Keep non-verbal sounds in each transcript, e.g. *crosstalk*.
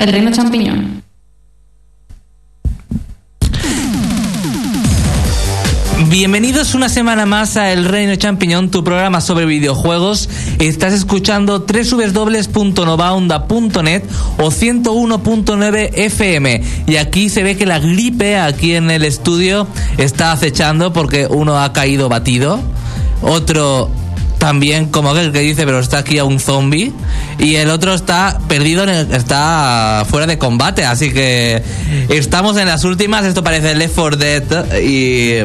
El reino champiñón. Bienvenidos una semana más a El Reino Champiñón, tu programa sobre videojuegos. Estás escuchando www.novaonda.net o 101.9 FM. Y aquí se ve que la gripe aquí en el estudio está acechando porque uno ha caído batido, otro también como aquel que dice, pero está aquí a un zombie. Y el otro está perdido, en el- está fuera de combate. Así que estamos en las últimas. Esto parece Left 4 Dead y.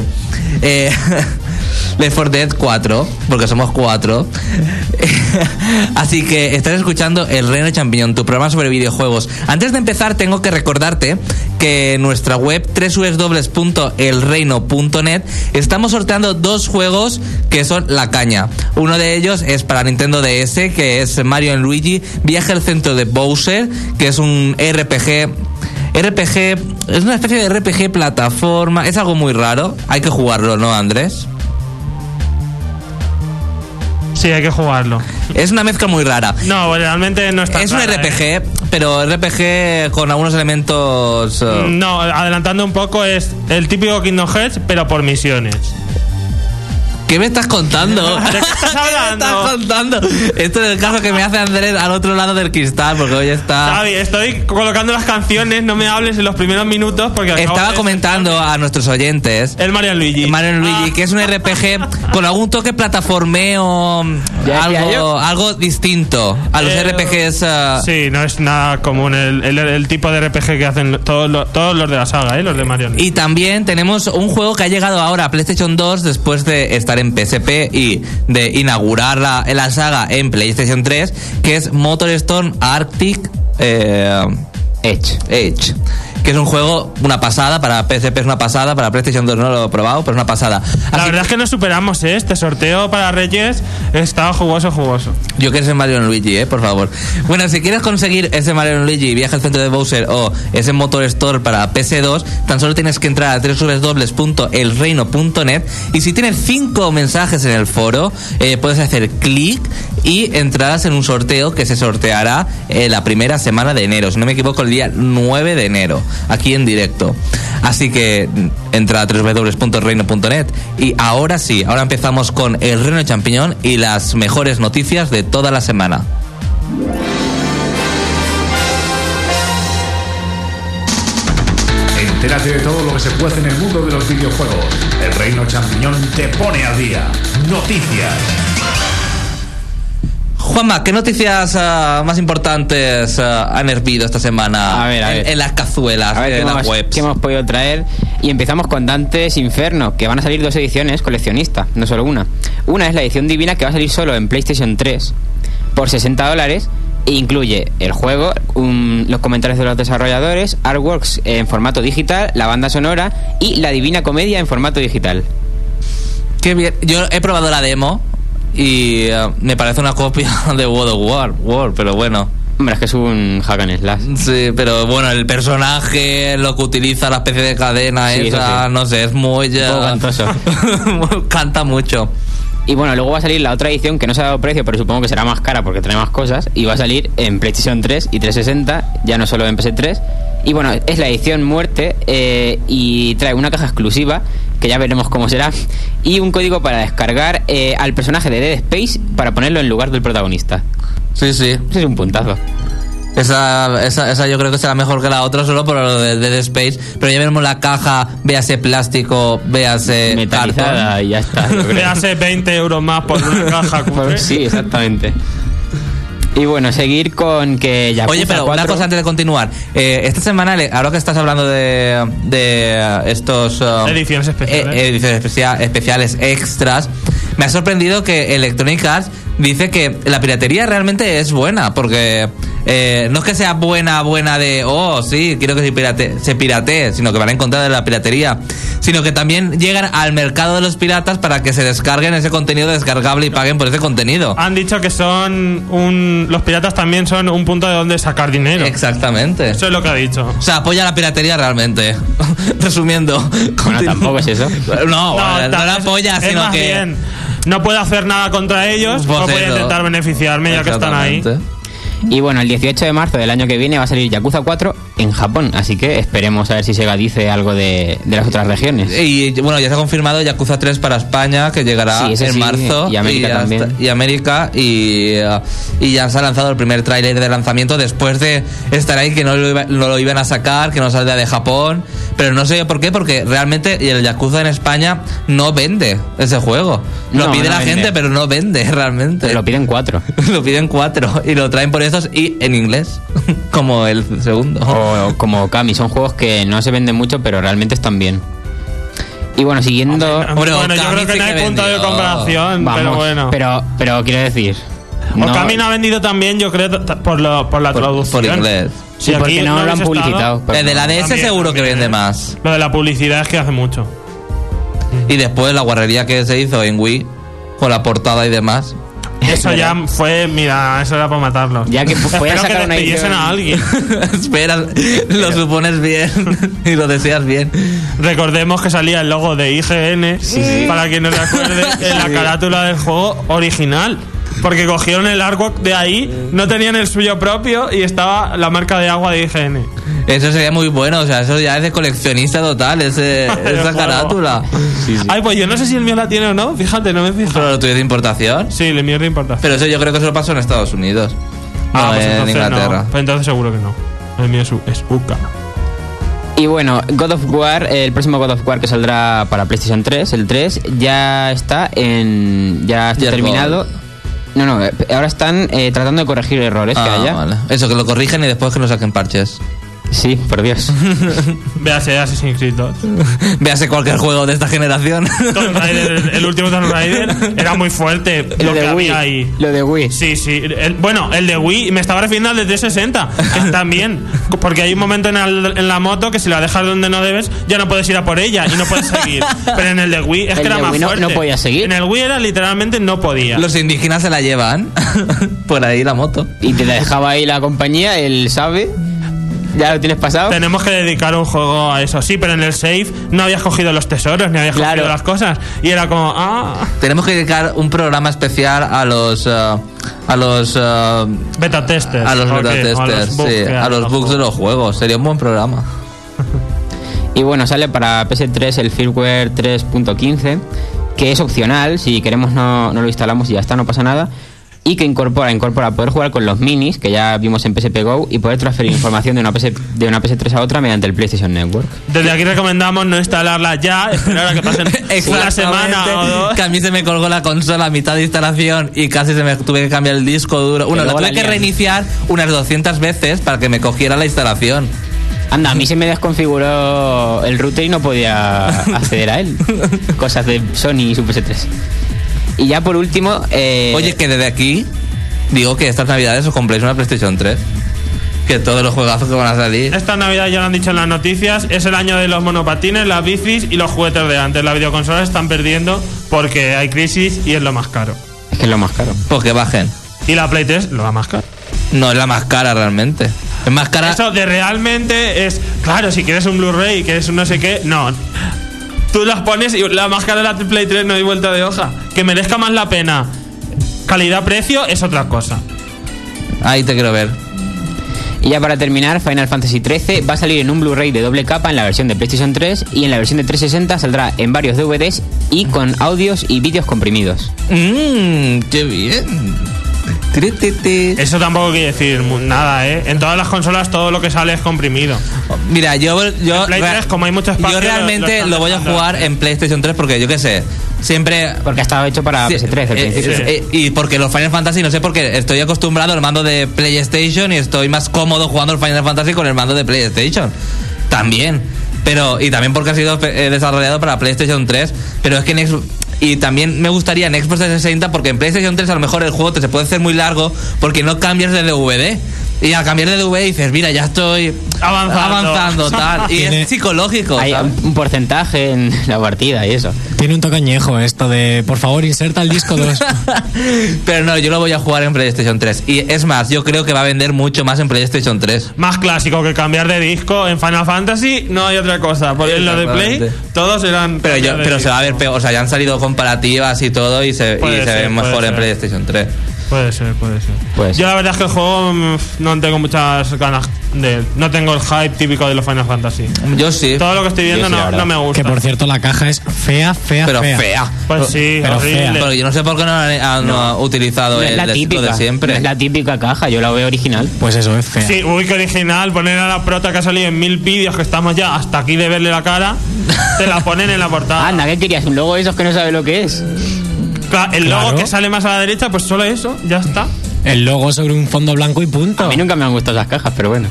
Eh, *laughs* Left 4 Dead 4, porque somos cuatro. *laughs* Así que estás escuchando El Reino Champiñón, tu programa sobre videojuegos. Antes de empezar, tengo que recordarte que en nuestra web www.elreino.net estamos sorteando dos juegos que son la caña. Uno de ellos es para Nintendo DS, que es Mario Luigi Viaje al centro de Bowser, que es un RPG RPG, es una especie de RPG plataforma, es algo muy raro, hay que jugarlo, ¿no, Andrés? Sí, hay que jugarlo. Es una mezcla muy rara. No, realmente no está Es un RPG, ¿eh? Pero RPG con algunos elementos... eh, No, adelantando un poco, es el típico Kingdom Hearts, pero por misiones. ¿Qué me estás contando? *laughs* ¿De qué estás hablando? ¿Qué me estás contando? Esto es el caso que me hace Andrés al otro lado del cristal, porque hoy está... Xavi, estoy colocando las canciones, no me hables en los primeros minutos porque Estaba de- comentando a nuestros oyentes... el Mario Luigi. Mario and Luigi, Ah. que es un RPG *laughs* con algún toque plataformeo, algo, algo distinto a los Eh, RPGs. eh, Sí, no es nada común el, el- el tipo de RPG que hacen todos los, todos los de la saga, ¿eh? los de Mario. Y también tenemos un juego que ha llegado ahora a PlayStation 2 después de estar en PSP y de inaugurar la, la saga en PlayStation 3, que es MotorStorm Arctic eh, Edge. Edge. Que es un juego, una pasada, para PSP es una pasada, para PlayStation 2 no lo he probado, pero es una pasada. La verdad es que nos superamos, ¿eh? Este sorteo para Reyes estaba jugoso, jugoso. Yo quiero ser Mario Luigi, eh, por favor. Bueno, si quieres conseguir ese Mario Luigi Viaje al centro de Bowser o ese Motor Store para PS2, tan solo tienes que entrar a www.elreino.net y si tienes cinco mensajes en el foro, eh, puedes hacer clic y entrarás en un sorteo que se sorteará eh, la primera semana de enero, si no me equivoco, el día 9 de enero, aquí en directo. Así que entra a www.reino.net y ahora sí, ahora empezamos con el Reino de Champiñón y las mejores noticias de toda la semana. Entérate de todo lo que se puede en el mundo de los videojuegos. El Reino Champiñón te pone al día. Noticias. Juanma, ¿qué noticias ah, más importantes ah, han hervido esta semana A ver, a en, ver. en las cazuelas A ver las hemos, webs? qué hemos podido traer. Y empezamos con Dantes Inferno, que van a salir dos ediciones coleccionista, no solo una. Una es la edición divina que va a salir solo en PlayStation 3 por 60 dólares. E incluye el juego, un- los comentarios de los desarrolladores, artworks en formato digital, la banda sonora y la divina comedia en formato digital. Qué bien. Yo he probado la demo y ah, me parece una copia *laughs* de World of War, War, pero bueno. Hombre, es que es un hack and slash. Sí, pero bueno, el personaje, lo que utiliza, la especie de cadena Sí, esa, sí. no sé, es muy... Cantoso. *laughs* Canta mucho. Y bueno, luego va a salir la otra edición que no se ha dado precio, pero supongo que será más cara porque trae más cosas. Y va a salir en PlayStation 3 y 360, ya no solo en PS3. Y bueno, es la edición muerte eh, y trae una caja exclusiva, que ya veremos cómo será, y un código para descargar eh, al personaje de Dead Space para ponerlo en lugar del protagonista. Sí, sí. Eso es un puntazo. Esa, esa, esa yo creo que será mejor que la otra solo por lo de Dead Space. Pero ya veremos la caja, véase plástico, véase Metalizada cartón. y ya está. hace *laughs* 20 euros más por una caja. *laughs* cutre. Sí, exactamente. Y bueno, seguir con que ya. Oye, pero una cosa antes de continuar. Eh, esta semana, le- ahora que estás hablando de, de estos... um, Ediciones especiales. eh, ediciones especia- especiales extras, me ha sorprendido que Electronic Arts dice que la piratería realmente es buena, porque eh, no es que sea buena, buena de, oh, sí, quiero que se pirate, se piratee, sino que van a encontrar de la piratería, sino que también llegan al mercado de los piratas para que se descarguen ese contenido descargable y paguen por ese contenido. Han dicho que son un. Los piratas también son un punto de donde sacar dinero. Exactamente. Eso es lo que ha dicho. O sea, apoya la piratería realmente. *laughs* Resumiendo. Bueno, tampoco es eso. No, no, la apoya, es sino más que. bien, no puedo hacer nada contra ellos, Pues o voy a eso. intentar beneficiarme ya que están ahí. Y bueno, el 18 de marzo del año que viene va a salir Yakuza 4 en Japón, así que esperemos a ver si Sega dice algo de, de las otras regiones. Y bueno, ya se ha confirmado Yakuza 3 para España, que llegará Sí, en sí, marzo. y América ya también. está- y América, y, eh, y ya se ha lanzado el primer tráiler de lanzamiento después de estar ahí que no lo, iba- no lo iban a sacar, que no saldría de Japón. Pero no sé por qué, porque realmente el Yakuza en España no vende ese juego. Lo No, pide no la vende. gente, pero no vende *laughs* realmente. Lo piden 4. *laughs* Lo piden cuatro y lo traen por estos y en inglés, *laughs* como el segundo. O como Kami, son juegos que no se venden mucho, pero realmente están bien. Y bueno, siguiendo. Hombre, bueno, yo creo que sí no hay que punto de comparación, Vamos, pero bueno. Pero, pero quiero decir. no- Okami no ha vendido también, yo creo, por, lo, por la Por- traducción. por inglés. Sí, Si porque no lo han publicitado. el de la. DS También, seguro que vende ¿eh? más. Lo de la publicidad es que hace mucho. Y después la guarrería que se hizo en Wii, con la portada y demás. *laughs* Eso ya fue, mira, eso era para matarlo. Ya que Espero sacar que una a alguien. *laughs* Espera, *laughs* lo supones bien y lo deseas bien. Recordemos que salía el logo de IGN, para quien no se acuerde, en la carátula del juego original. Porque cogieron el artwork de ahí, no tenían el suyo propio y estaba la marca de agua de IGN. Eso sería muy bueno, o sea, eso ya es de coleccionista total, ese, *laughs* esa carátula. Ay, pues yo no sé si el mío la tiene o no, fíjate, no me he Pero lo tuyo es de importación. Sí, el mío es de importación. Pero eso yo creo que eso lo pasó en Estados Unidos. No Ah, pues en entonces Inglaterra. No. Pues entonces seguro que no. El mío es, es UK. Y bueno, God of War, el próximo God of War que saldrá para PlayStation 3, el 3, ya está en. Ya está terminado. Gold. No, no, eh, ahora están eh, tratando de corregir errores que Ah, haya. vale. Eso, que lo corrigen y después que lo saquen parches. Sí, por Dios. *laughs* Véase Assassin's Creed 2. *laughs* Véase cualquier juego de esta generación. Tomb Raider, el, el *laughs* último Tomb Raider era muy fuerte lo lo que de Wii. había ahí. Lo de Wii. Sí, sí. El- bueno, el de Wii, me estaba refiriendo al de 360, que también. Porque hay un momento en, el- en la moto que si la dejas donde no debes, ya no puedes ir a por ella y no puedes seguir. Pero en el de Wii es El que era de más Wii no- fuerte. no podía seguir. En el Wii era literalmente no podía. Los indígenas se la llevan por ahí la moto. Y te la dejaba ahí la compañía, él sabe. Ya lo tienes pasado. Tenemos que dedicar un juego a eso. Sí, pero en el save no habías cogido los tesoros ni habías Claro. cogido las cosas. Y era como, ah, Tenemos que dedicar un programa especial a los eh, a los eh, beta testers. a los ¿o beta qué? O testers, bugs sí, a los bugs de los juegos. Sería un buen programa. *laughs* Y bueno, sale para PS3 el firmware 3.15, que es opcional, si queremos no, no lo instalamos y ya está, no pasa nada. Y que incorpora, incorpora poder jugar con los minis, que ya vimos en PSP Go, y poder transferir *laughs* información de una, PS, de una PS3 a otra mediante el PlayStation Network. Desde aquí recomendamos no instalarla ya, esperar a que pasen *laughs* una semana o dos. Que a mí se me colgó la consola a mitad de instalación y casi se me tuve que cambiar el disco duro. Bueno, Y la tuve la que reiniciar unas 200 veces para que me cogiera la instalación. Anda, a mí se me desconfiguró el router y no podía acceder a él. *laughs* Cosas de Sony y su PS3. Y ya por último... eh, Oye, que desde aquí digo que estas navidades os compréis una PlayStation 3. Que todos los juegazos que van a salir. Esta Navidad ya lo han dicho en las noticias, es el año de los monopatines, las bicis y los juguetes de antes. Las videoconsolas están perdiendo porque hay crisis y es lo más caro. Es que es lo más caro. Pues que bajen. Y la Play 3 lo va más caro. No, es la más cara realmente. Es más cara. Eso de realmente es, claro, si quieres un Blu-ray y quieres un no sé qué, no. Tú las pones y la más cara de la Play 3 no hay vuelta de hoja. Que merezca más la pena. Calidad-precio es otra cosa. Ahí te quiero ver. Y ya para terminar, Final Fantasy XIII va a salir en un Blu-ray de doble capa en la versión de PlayStation 3 y en la versión de 360 saldrá en varios DVDs y con audios y vídeos comprimidos. Mmm, qué bien. Eso tampoco quiere decir nada, ¿eh? En todas las consolas todo lo que sale es comprimido. Mira, yo, yo, En Play rea- 3, como hay mucho espacio, yo lo- lo realmente lo, voy a jugar en PlayStation 3 porque yo qué sé, siempre Porque ha estado hecho para Sí, PS3 al eh, principio. eh, eh, y porque los Final Fantasy, no sé por qué, estoy acostumbrado al mando de PlayStation y estoy más cómodo jugando el Final Fantasy con el mando de PlayStation. También. Pero, y también porque ha sido desarrollado para PlayStation 3. Pero es que en Y también me gustaría en Xbox 360 porque en PlayStation 3 a lo mejor el juego te se puede hacer muy largo porque no cambias de DVD. Y al cambiar de DVD dices, mira, ya estoy Avanzando. avanzando tal. Y Tiene- es psicológico. Hay ¿sabes? un porcentaje en *laughs* la partida y eso. Tiene un tocañejo esto de, por favor, inserta el disco 2. *laughs* Pero no, yo lo voy a jugar en PlayStation 3. Y es más, yo creo que va a vender mucho más en PlayStation 3. Más clásico que cambiar de disco en Final Fantasy, no hay otra cosa. Porque en lo de Play, todos eran. Pero, yo, pero se va a ver peor. O sea, ya han salido comparativas y todo y se, y Puede se ser, ve mejor en ser. PlayStation 3. Puede ser, puede ser. Puede ser. Yo la verdad es que el juego mm, no tengo muchas ganas de él. No tengo el hype típico de los Final Fantasy. Yo sí. Todo lo que estoy viendo sí, no, no me gusta. Que por cierto, la caja es fea, fea, Pero fea. fea. Pues sí, Pero horrible. fea. Pero yo no sé por qué no han, han, utilizado No el la típica. de siempre. no es la típica caja, yo la veo original. Pues eso, es fea. Sí, uy, qué original. Poner a la prota que ha salido en mil vídeos que estamos ya hasta aquí de verle la cara. te la ponen en la portada. *laughs* Anda, ¿qué querías? ¿Un logo de esos que no sabe lo que es? El logo Claro. que sale más a la derecha, pues solo eso, ya está. El logo sobre un fondo blanco y punto. A mí nunca me han gustado esas cajas, pero bueno.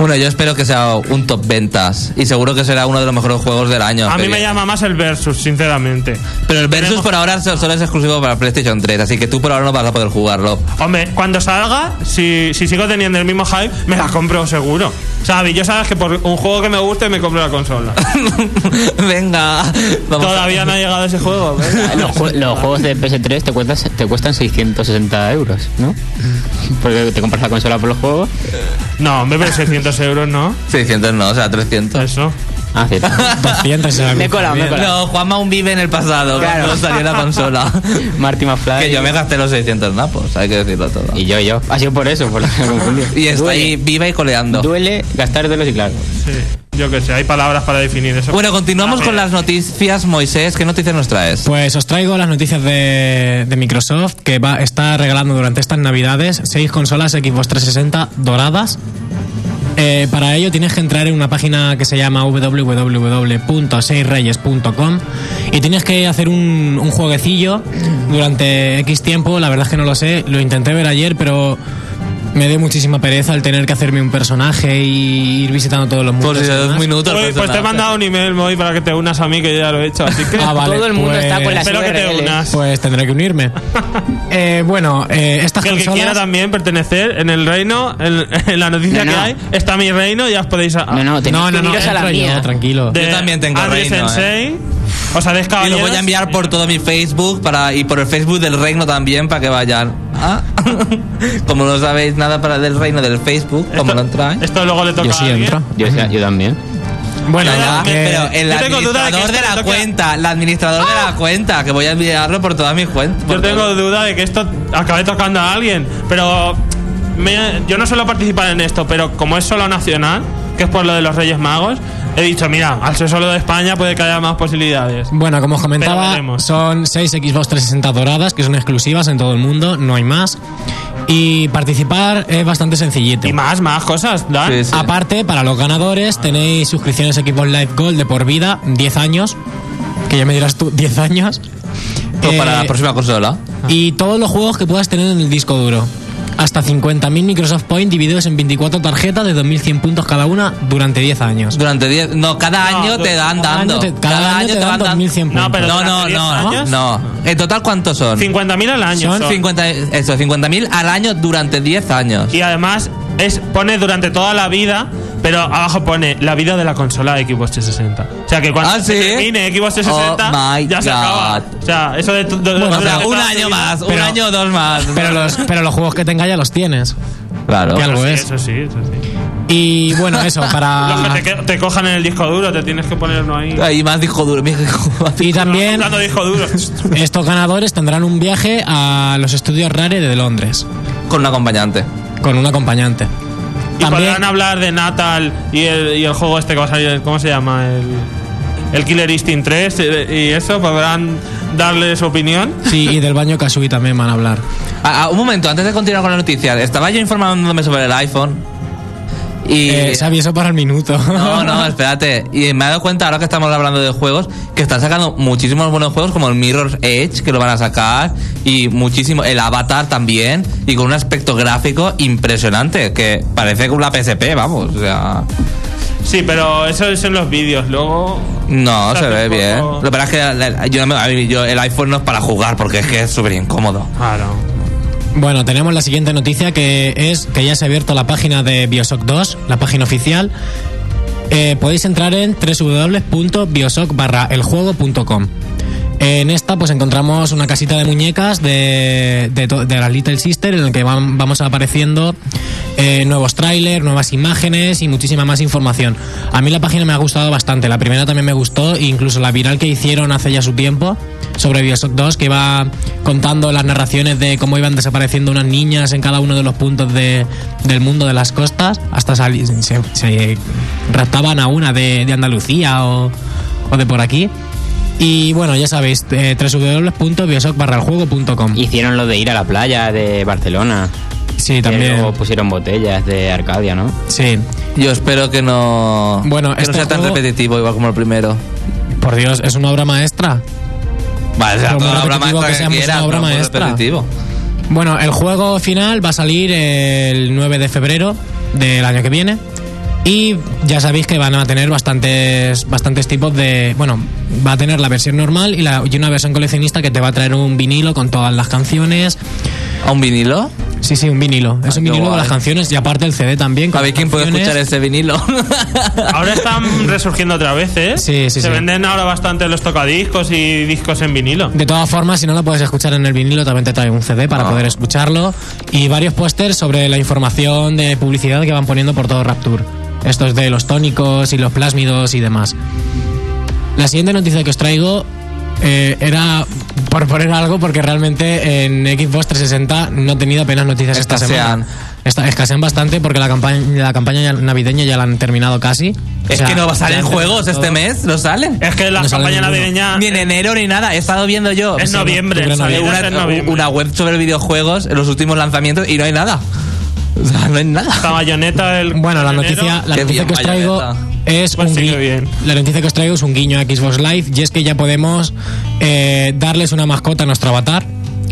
Bueno, yo espero que sea un top ventas y seguro que será uno de los mejores juegos del año. A mí me llama más el Versus, sinceramente. Pero el Versus Tenemos- por ahora so- solo es exclusivo para PlayStation 3, así que tú por ahora no vas a poder jugarlo. Hombre, cuando salga, si, si sigo teniendo el mismo hype, me la compro seguro. ¿Sabes? Yo sabes que por un juego que me guste me compro la consola. *laughs* Venga, vamos. Todavía no ha llegado ese juego. *laughs* Los, ju- los juegos de PS3 te cuestan, te cuestan 660 euros, ¿no? Porque te compras la consola por los juegos. No, hombre, pero 600 euros no. 600 no, o sea, 300. Eso. Ah, cierto. *laughs* 200 será Me he colado, me he bien. colado. No, Juanma aún vive en el pasado, Claro. cuando salió la consola. *laughs* Marty McFly. que yo me gasté los 600 napos, hay que decirlo todo. Y yo, yo. Ha sido por eso, por lo que me confundí. *laughs* Y está Duele- ahí viva y coleando. Duele gastar de los y claro. Sí. Yo qué sé, hay palabras para definir eso. Bueno, continuamos con las noticias, Moisés. ¿Qué noticias nos traes? Pues os traigo las noticias de, de Microsoft que va, está regalando durante estas navidades seis consolas Xbox 360 doradas. Eh, para ello tienes que entrar en una página que se llama www.seisreyes.com y tienes que hacer un, un jueguecillo durante X tiempo. La verdad es que no lo sé, lo intenté ver ayer, pero me dio muchísima pereza el tener que hacerme un personaje y ir visitando todos los mundos. Pues si dos minutos. Pues te he mandado un email, Moy, para que te unas a mí, que yo ya lo he hecho. Así que. Ah, vale, Todo el mundo pues- está con las Espero que te unas. Pues tendré que unirme. *laughs* Eh, bueno, eh, estas Que el que quiera consolas. también pertenecer en el reino, en, en la noticia No, que no. hay, está mi reino, ya os podéis. a- No, no, No, que no, no, a la entro yo, mía. tranquilo. de Yo también tengo Adri reino, Sensei. Os haréis Y lo voy a enviar por todo mi Facebook para, y por el Facebook del reino también para que vayan. Ah. *laughs* Como no sabéis nada para del reino del Facebook, como no entráis. Esto luego le toca Yo sí a alguien. entro. Yo, yo también. Bueno, Ya, pero eh, el de que administrador de, la toque cuenta, el administrador de la cuenta, que voy a enviarlo por todas mis cuentas. Yo tengo duda de que esto acabe tocando a alguien, pero me- yo no suelo participar en esto, pero como es solo nacional, que es por lo de los Reyes Magos, he dicho, mira, al ser solo de España puede que haya más posibilidades. bueno, como os comentaba, son 6 Xbox 360 doradas que son exclusivas en todo el mundo, no hay más. Y participar es bastante sencillito. Y más, más cosas, Dan. Sí, sí. Aparte, para los ganadores tenéis suscripciones Xbox Live Gold de por vida, 10 años. Que ya me dirás tú, 10 años. Pues para Eh, la próxima consola. Y todos los juegos que puedas tener en el disco duro. Hasta 50.000 Microsoft Point divididos en 24 tarjetas de 2.100 puntos cada una durante 10 años. Durante 10. No, cada No, año te dan cada dando. año te- cada año te dan 2.100 No, puntos. pero no, no, ¿Durante 10 no, años? no. ¿En total cuántos son? 50.000 al año. Son son. 50, eso, 50.000 al año durante 10 años. Y además es pone durante toda la vida, pero abajo pone la vida de la consola de Xbox 360. O sea que cuando ¿Ah, se sí? termine Xbox 360 Oh my ya se God. acaba. O sea, eso de, de- de- Bueno, durante un año más, un Pero- año o dos más. *laughs* Pero los, pero los juegos que tenga ya los tienes. Claro. Que algo Sí, es. Eso sí, eso sí. Y bueno, eso, *laughs* Los que para. te, que- te cojan en el disco duro, te tienes que ponerlo ahí. Ahí más disco duro. mi hijo. Y también de disco duro. *laughs* estos ganadores tendrán un viaje a los estudios Rare de Londres Con un acompañante. con un acompañante. Y También, podrán hablar de Natal y el, y el juego este que va a salir, ¿cómo se llama? El, el Killer Instinct 3 eh, y eso, podrán darle su opinión. sí, y del baño Kasui también van a hablar. Ah, ah, un momento, antes de continuar con la noticia, estaba yo informándome sobre el iPhone. Y. Eh, Xavi, eso para el minuto. No, no, *laughs* espérate. Y me he dado cuenta, ahora que estamos hablando de juegos, que están sacando muchísimos buenos juegos, como el Mirror's Edge, que lo van a sacar, y muchísimo, el Avatar también, y con un aspecto gráfico impresionante, que parece como la PSP, vamos, o sea. Sí, pero eso es en los vídeos. Luego. No, O sea, se ve bien. Lo que pasa es que yo, no me- a mí, yo- el iPhone no es para jugar, porque es que es súper incómodo. Claro. Bueno, tenemos la siguiente noticia que es que ya se ha abierto la página de Bioshock 2, la página oficial. Eh, podéis entrar en www.bioshock eljuego.com. En esta pues encontramos una casita de muñecas de, de, de la Little Sister en el que van- vamos apareciendo eh, nuevos trailers, nuevas imágenes y muchísima más información. A mí la página me ha gustado bastante, la primera también me gustó, incluso la viral que hicieron hace ya su tiempo sobre Bioshock 2 que iba contando las narraciones de cómo iban desapareciendo unas niñas en cada uno de los puntos de- del mundo de las costas hasta salir, se, se raptaban a una de, de Andalucía o, o de por aquí. Y bueno, ya sabéis, eh, www.bioshock.com. Hicieron lo de ir a la playa de Barcelona. Sí, también. luego pusieron botellas de Arcadia, ¿no? Sí, Yo espero que no, Bueno, que no este sea tan repetitivo igual como el primero. por Dios, es una obra maestra. Vale, sea toda la obra repetitivo maestra que que, una obra maestra. repetitivo. Bueno, el juego final va a salir el 9 de febrero del año que viene. Y ya sabéis que van a tener bastantes, bastantes tipos de. Bueno, va a tener la versión normal y, la, y una versión coleccionista que te va a traer un vinilo con todas las canciones. ¿A un vinilo? Sí, sí, un vinilo. Es un qué vinilo con guay. las canciones y aparte el CD también. con A ver quién puede escuchar ese vinilo. *laughs* Ahora están resurgiendo otra vez, ¿eh? Sí, sí, Se sí. venden ahora bastante los tocadiscos y discos en vinilo. De todas formas, si no lo puedes escuchar en el vinilo, también te trae un CD para Ah. poder escucharlo. Y varios pósters sobre la información de publicidad que van poniendo por todo Rapture. Estos de los tónicos y los plásmidos y demás. La siguiente noticia que os traigo eh, era por poner algo, porque realmente en Xbox 360 no he tenido apenas noticias esta semana. Esta- escasean bastante porque la campaña, la campaña navideña ya la han terminado casi. O es sea, que no ya salen han juegos este mes, ¿no salen? Es que la No campaña navideña Ni en enero ni nada. He estado viendo yo es noviembre. una, noviembre. una web sobre videojuegos en los últimos lanzamientos y no hay nada. O sea, no hay nada. Bayoneta Bueno, la noticia, la noticia bien, que os traigo es Pues un gui- bien. la noticia que os traigo es un guiño a Xbox Live y es que ya podemos eh, darles una mascota a nuestro avatar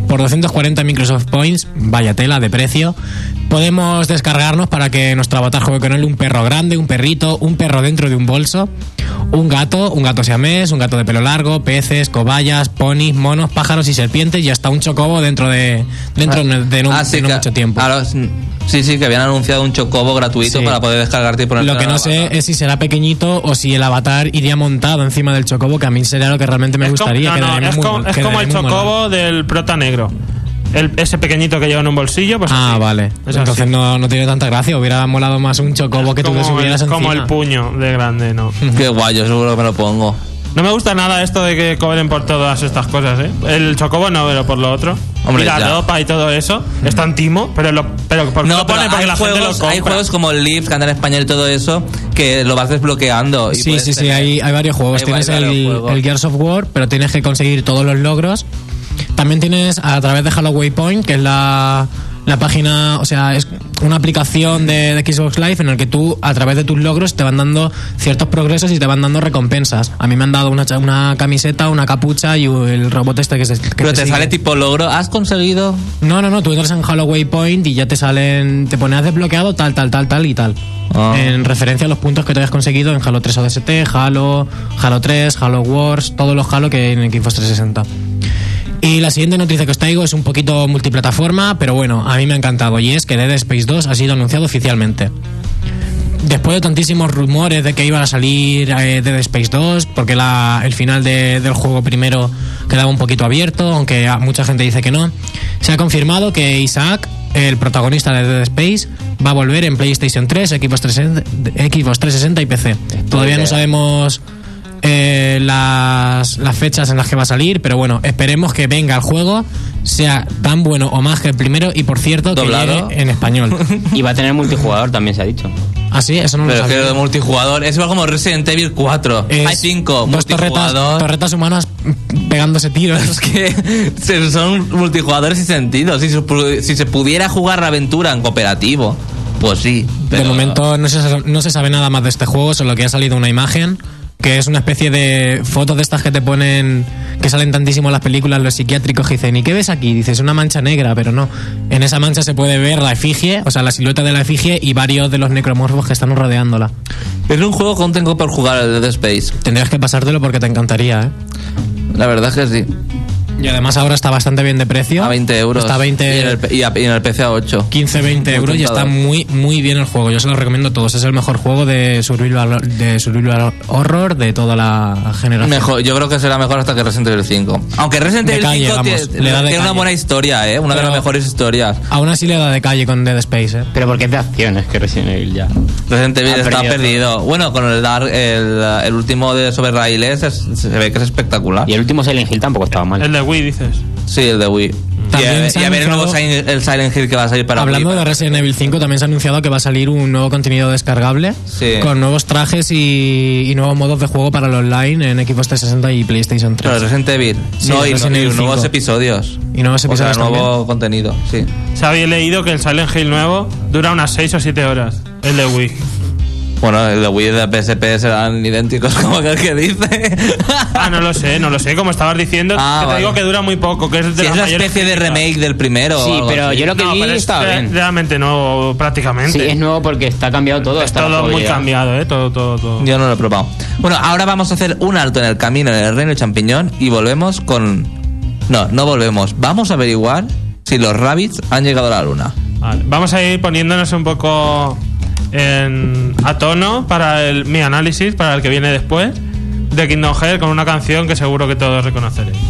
por 240 Microsoft Points, vaya tela de precio. Podemos descargarnos para que nuestro avatar juegue con él un perro grande, un perrito, un perro dentro de un bolso, un gato, un gato siamés, un gato de pelo largo, peces, cobayas, ponis, monos, pájaros y serpientes y hasta un chocobo dentro de dentro de no, Ah, sí, de no que- mucho tiempo. sí, sí, que habían anunciado un chocobo gratuito Sí. para poder descargarte y poner Lo que no sé es si será pequeñito o si el avatar iría montado encima del chocobo, que a mí sería lo que realmente me Es como- gustaría. no, no, es muy- como, es quedaría como el chocobo del prota negro. El- ese pequeñito que lleva en un bolsillo, pues Ah, así. vale. Es Entonces así. no, no tiene tanta gracia. Hubiera molado más un chocobo que tú le subieras el, como el puño de grande, ¿no? *laughs* Qué guay, yo seguro que me lo pongo. No me gusta nada esto de que cobren por todas estas cosas, ¿eh? El chocobo no, pero por lo otro. Hombre, y la ya. ropa y todo eso. Es tan timo, pero lo, pero ¿por qué No, lo pero ponen? Porque hay la gente lo juegos, compra. hay juegos como el Lips, Cantar en Español y todo eso que lo vas desbloqueando. y Sí, sí, sí, tener- hay, hay varios juegos. Hay tienes varios el, juegos. el Gears of War, pero tienes que conseguir todos los logros. También tienes a través de Halo Waypoint, que es la, la página, o sea, es una aplicación de, de Xbox Live en el que tú, a través de tus logros, te van dando ciertos progresos y te van dando recompensas. A mí me han dado una, una camiseta, una capucha y el robot este que se. que Pero te sigue. sale tipo logro. ¿Has conseguido? No, no, no, tú entras en Halo Waypoint y ya te salen, te pones desbloqueado tal, tal, tal, tal y tal. Ah. En referencia a los puntos que te hayas conseguido en Halo 3 ODST, Halo, Halo 3, Halo Wars, todos los Halo que hay en Xbox 360. Y la siguiente noticia que os traigo es un poquito multiplataforma, pero bueno, a mí me ha encantado y es que Dead Space 2 ha sido anunciado oficialmente. Después de tantísimos rumores de que iba a salir eh, Dead Space 2, porque la- el final de- del juego primero quedaba un poquito abierto, aunque mucha gente dice que no, se ha confirmado que Isaac, el protagonista de Dead Space, va a volver en PlayStation 3, Xbox 360, Xbox 360 y PC. Todavía no sabemos eh, las, las fechas en las que va a salir, pero bueno, esperemos que venga el juego, sea tan bueno o más que el primero y por cierto que Doblado. llegue en español. *laughs* Y va a tener multijugador, también se ha dicho. ¿Ah, sí? Eso no lo Pero es que sabía. de multijugador es igual como Resident Evil 4. Es Hay 5 Dos torretas, multijugador. torretas humanas pegándose tiros. Es que *laughs* se- son multijugadores sin sentido. Si se, pu- si se pudiera jugar la aventura en cooperativo, pues sí. Pero de momento no se, no se sabe nada más de este juego, solo que ha salido una imagen que es una especie de fotos de estas que te ponen, que salen tantísimo en las películas, los psiquiátricos que dicen, ¿y qué ves aquí? Dices, una mancha negra, pero no. En esa mancha se puede ver la efigie, o sea, la silueta de la efigie y varios de los necromorfos que están rodeándola. Es un juego que aún tengo por jugar el Dead Space. Tendrías que pasártelo porque te encantaría, ¿eh? La verdad es que sí. Y además ahora está bastante bien de precio. A 20 euros. Está a 20, Y en el, y a- y en el PC a 8. 15, 20 Muy euros y está muy, muy bien el juego. Yo se lo recomiendo a todos. Es el mejor juego de survival, de survival horror de toda la generación. Mejor, yo creo que será mejor hasta que Resident Evil 5. Aunque Resident De Evil calle, 5 vamos, tiene, le da de tiene una buena historia, ¿eh? Una de las mejores historias. Aún así le da de calle con Dead Space, ¿eh? Pero porque es de acción, es que Resident Evil ya. Resident Evil Ha está perdido perdido. Bueno, con el Dark, el, el último de sobre raíles es- se ve que es espectacular. Y el último Silent Hill tampoco estaba mal. El de Wii, dices. Sí, el de Wii. Y También a, se y a ver el nuevo Silent, el Silent Hill que va a salir para Hablando Wii. de Resident Evil 5, también se ha anunciado que va a salir un nuevo contenido descargable Sí. con nuevos trajes y, y nuevos modos de juego para el online en Xbox 360 y PlayStation 3. Pero Resident Evil. Sí, no, y, Resident y Evil nuevos 5. episodios. Y nuevos O sea, episodios nuevo también. contenido, sí. Se había leído que el Silent Hill nuevo dura unas 6 o 7 horas. El de Wii. Bueno, el de Wii y el de PSP serán idénticos *laughs* como aquel que dice. Ah, no lo sé, no lo sé. Como estabas diciendo, Ah, que te vale. digo que dura muy poco, que es de Sí, es las una especie de remake del primero. o Sí, algo pero así. yo lo que No, vi es bien. realmente nuevo, prácticamente. Sí, es nuevo porque está cambiado todo. Es hasta la todo muy cambiado, ¿eh? Todo, todo, todo. Yo no lo he probado. Bueno, ahora vamos a hacer un alto en el camino en el reino champiñón y volvemos con... No, no volvemos. Vamos a averiguar si los rabbits han llegado a la luna. Vale, Vamos a ir poniéndonos un poco en, a tono para el, mi análisis, para el que viene después, de Kingdom Hearts con una canción que seguro que todos reconoceréis.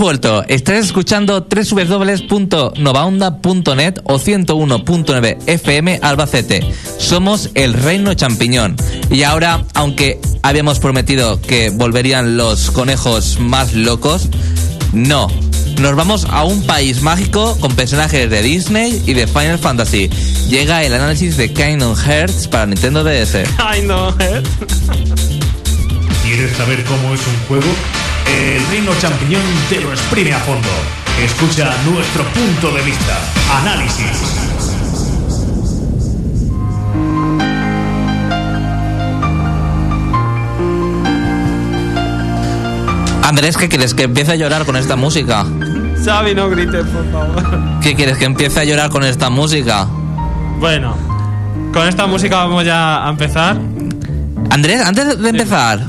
Vuelto. Estás escuchando www.novaonda.net o 101.9 FM Albacete. Somos el Reino Champiñón. Y ahora, aunque habíamos prometido que volverían los conejos más locos, no. Nos vamos a un país mágico con personajes de Disney y de Final Fantasy. Llega el análisis de Kingdom Hearts para Nintendo DS. No, ¿eh? ¿Quieres saber cómo es un juego? El Reino Champiñón te lo exprime a fondo. Escucha nuestro punto de vista. Análisis. Andrés, ¿qué quieres? ¿Que empiece a llorar con esta música? Xavi, no grites, por favor. ¿Qué quieres? ¿Que empiece a llorar con esta música? Bueno, con esta música vamos ya a empezar. Andrés, antes de empezar,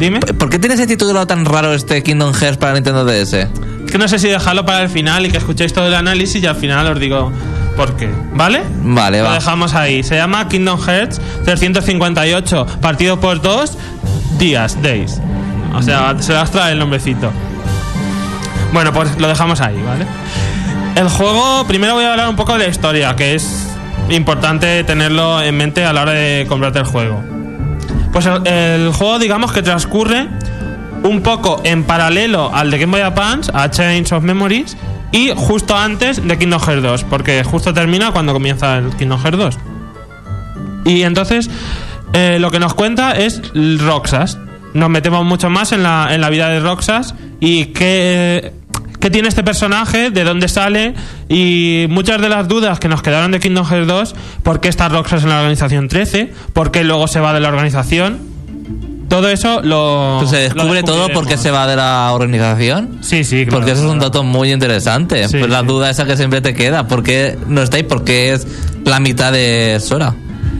Dime. ¿Por qué tiene ese título tan raro este Kingdom Hearts para Nintendo DS? Es que no sé si dejarlo para el final y que escuchéis todo el análisis y al final os digo por qué. ¿Vale? Vale, Lo va. dejamos ahí. Se llama Kingdom Hearts 358, partido por dos días, days. O sea, se las trae el nombrecito. Bueno, pues lo dejamos ahí, ¿vale? El juego, primero voy a hablar un poco de la historia, que es importante tenerlo en mente a la hora de comprarte el juego. Pues el, juego, digamos que transcurre un poco en paralelo al de Game Boy Advance, a Chains of Memories, y justo antes de Kingdom Hearts 2, porque justo termina cuando comienza el Kingdom Hearts 2. Y entonces, eh, lo que nos cuenta es Roxas. Nos metemos mucho más en la, en la vida de Roxas y qué, qué tiene este personaje, de dónde sale y muchas de las dudas que nos quedaron de Kingdom Hearts 2, por qué está Roxas en la organización 13, por qué luego se va de la organización. Todo eso lo. Pues se lo descubre todo porque se va de la organización. Sí, sí, claro, Porque eso es un dato muy interesante. Sí, pues la sí. duda esa que siempre te queda. ¿Por qué no está ahí? Porque es la mitad de Sora.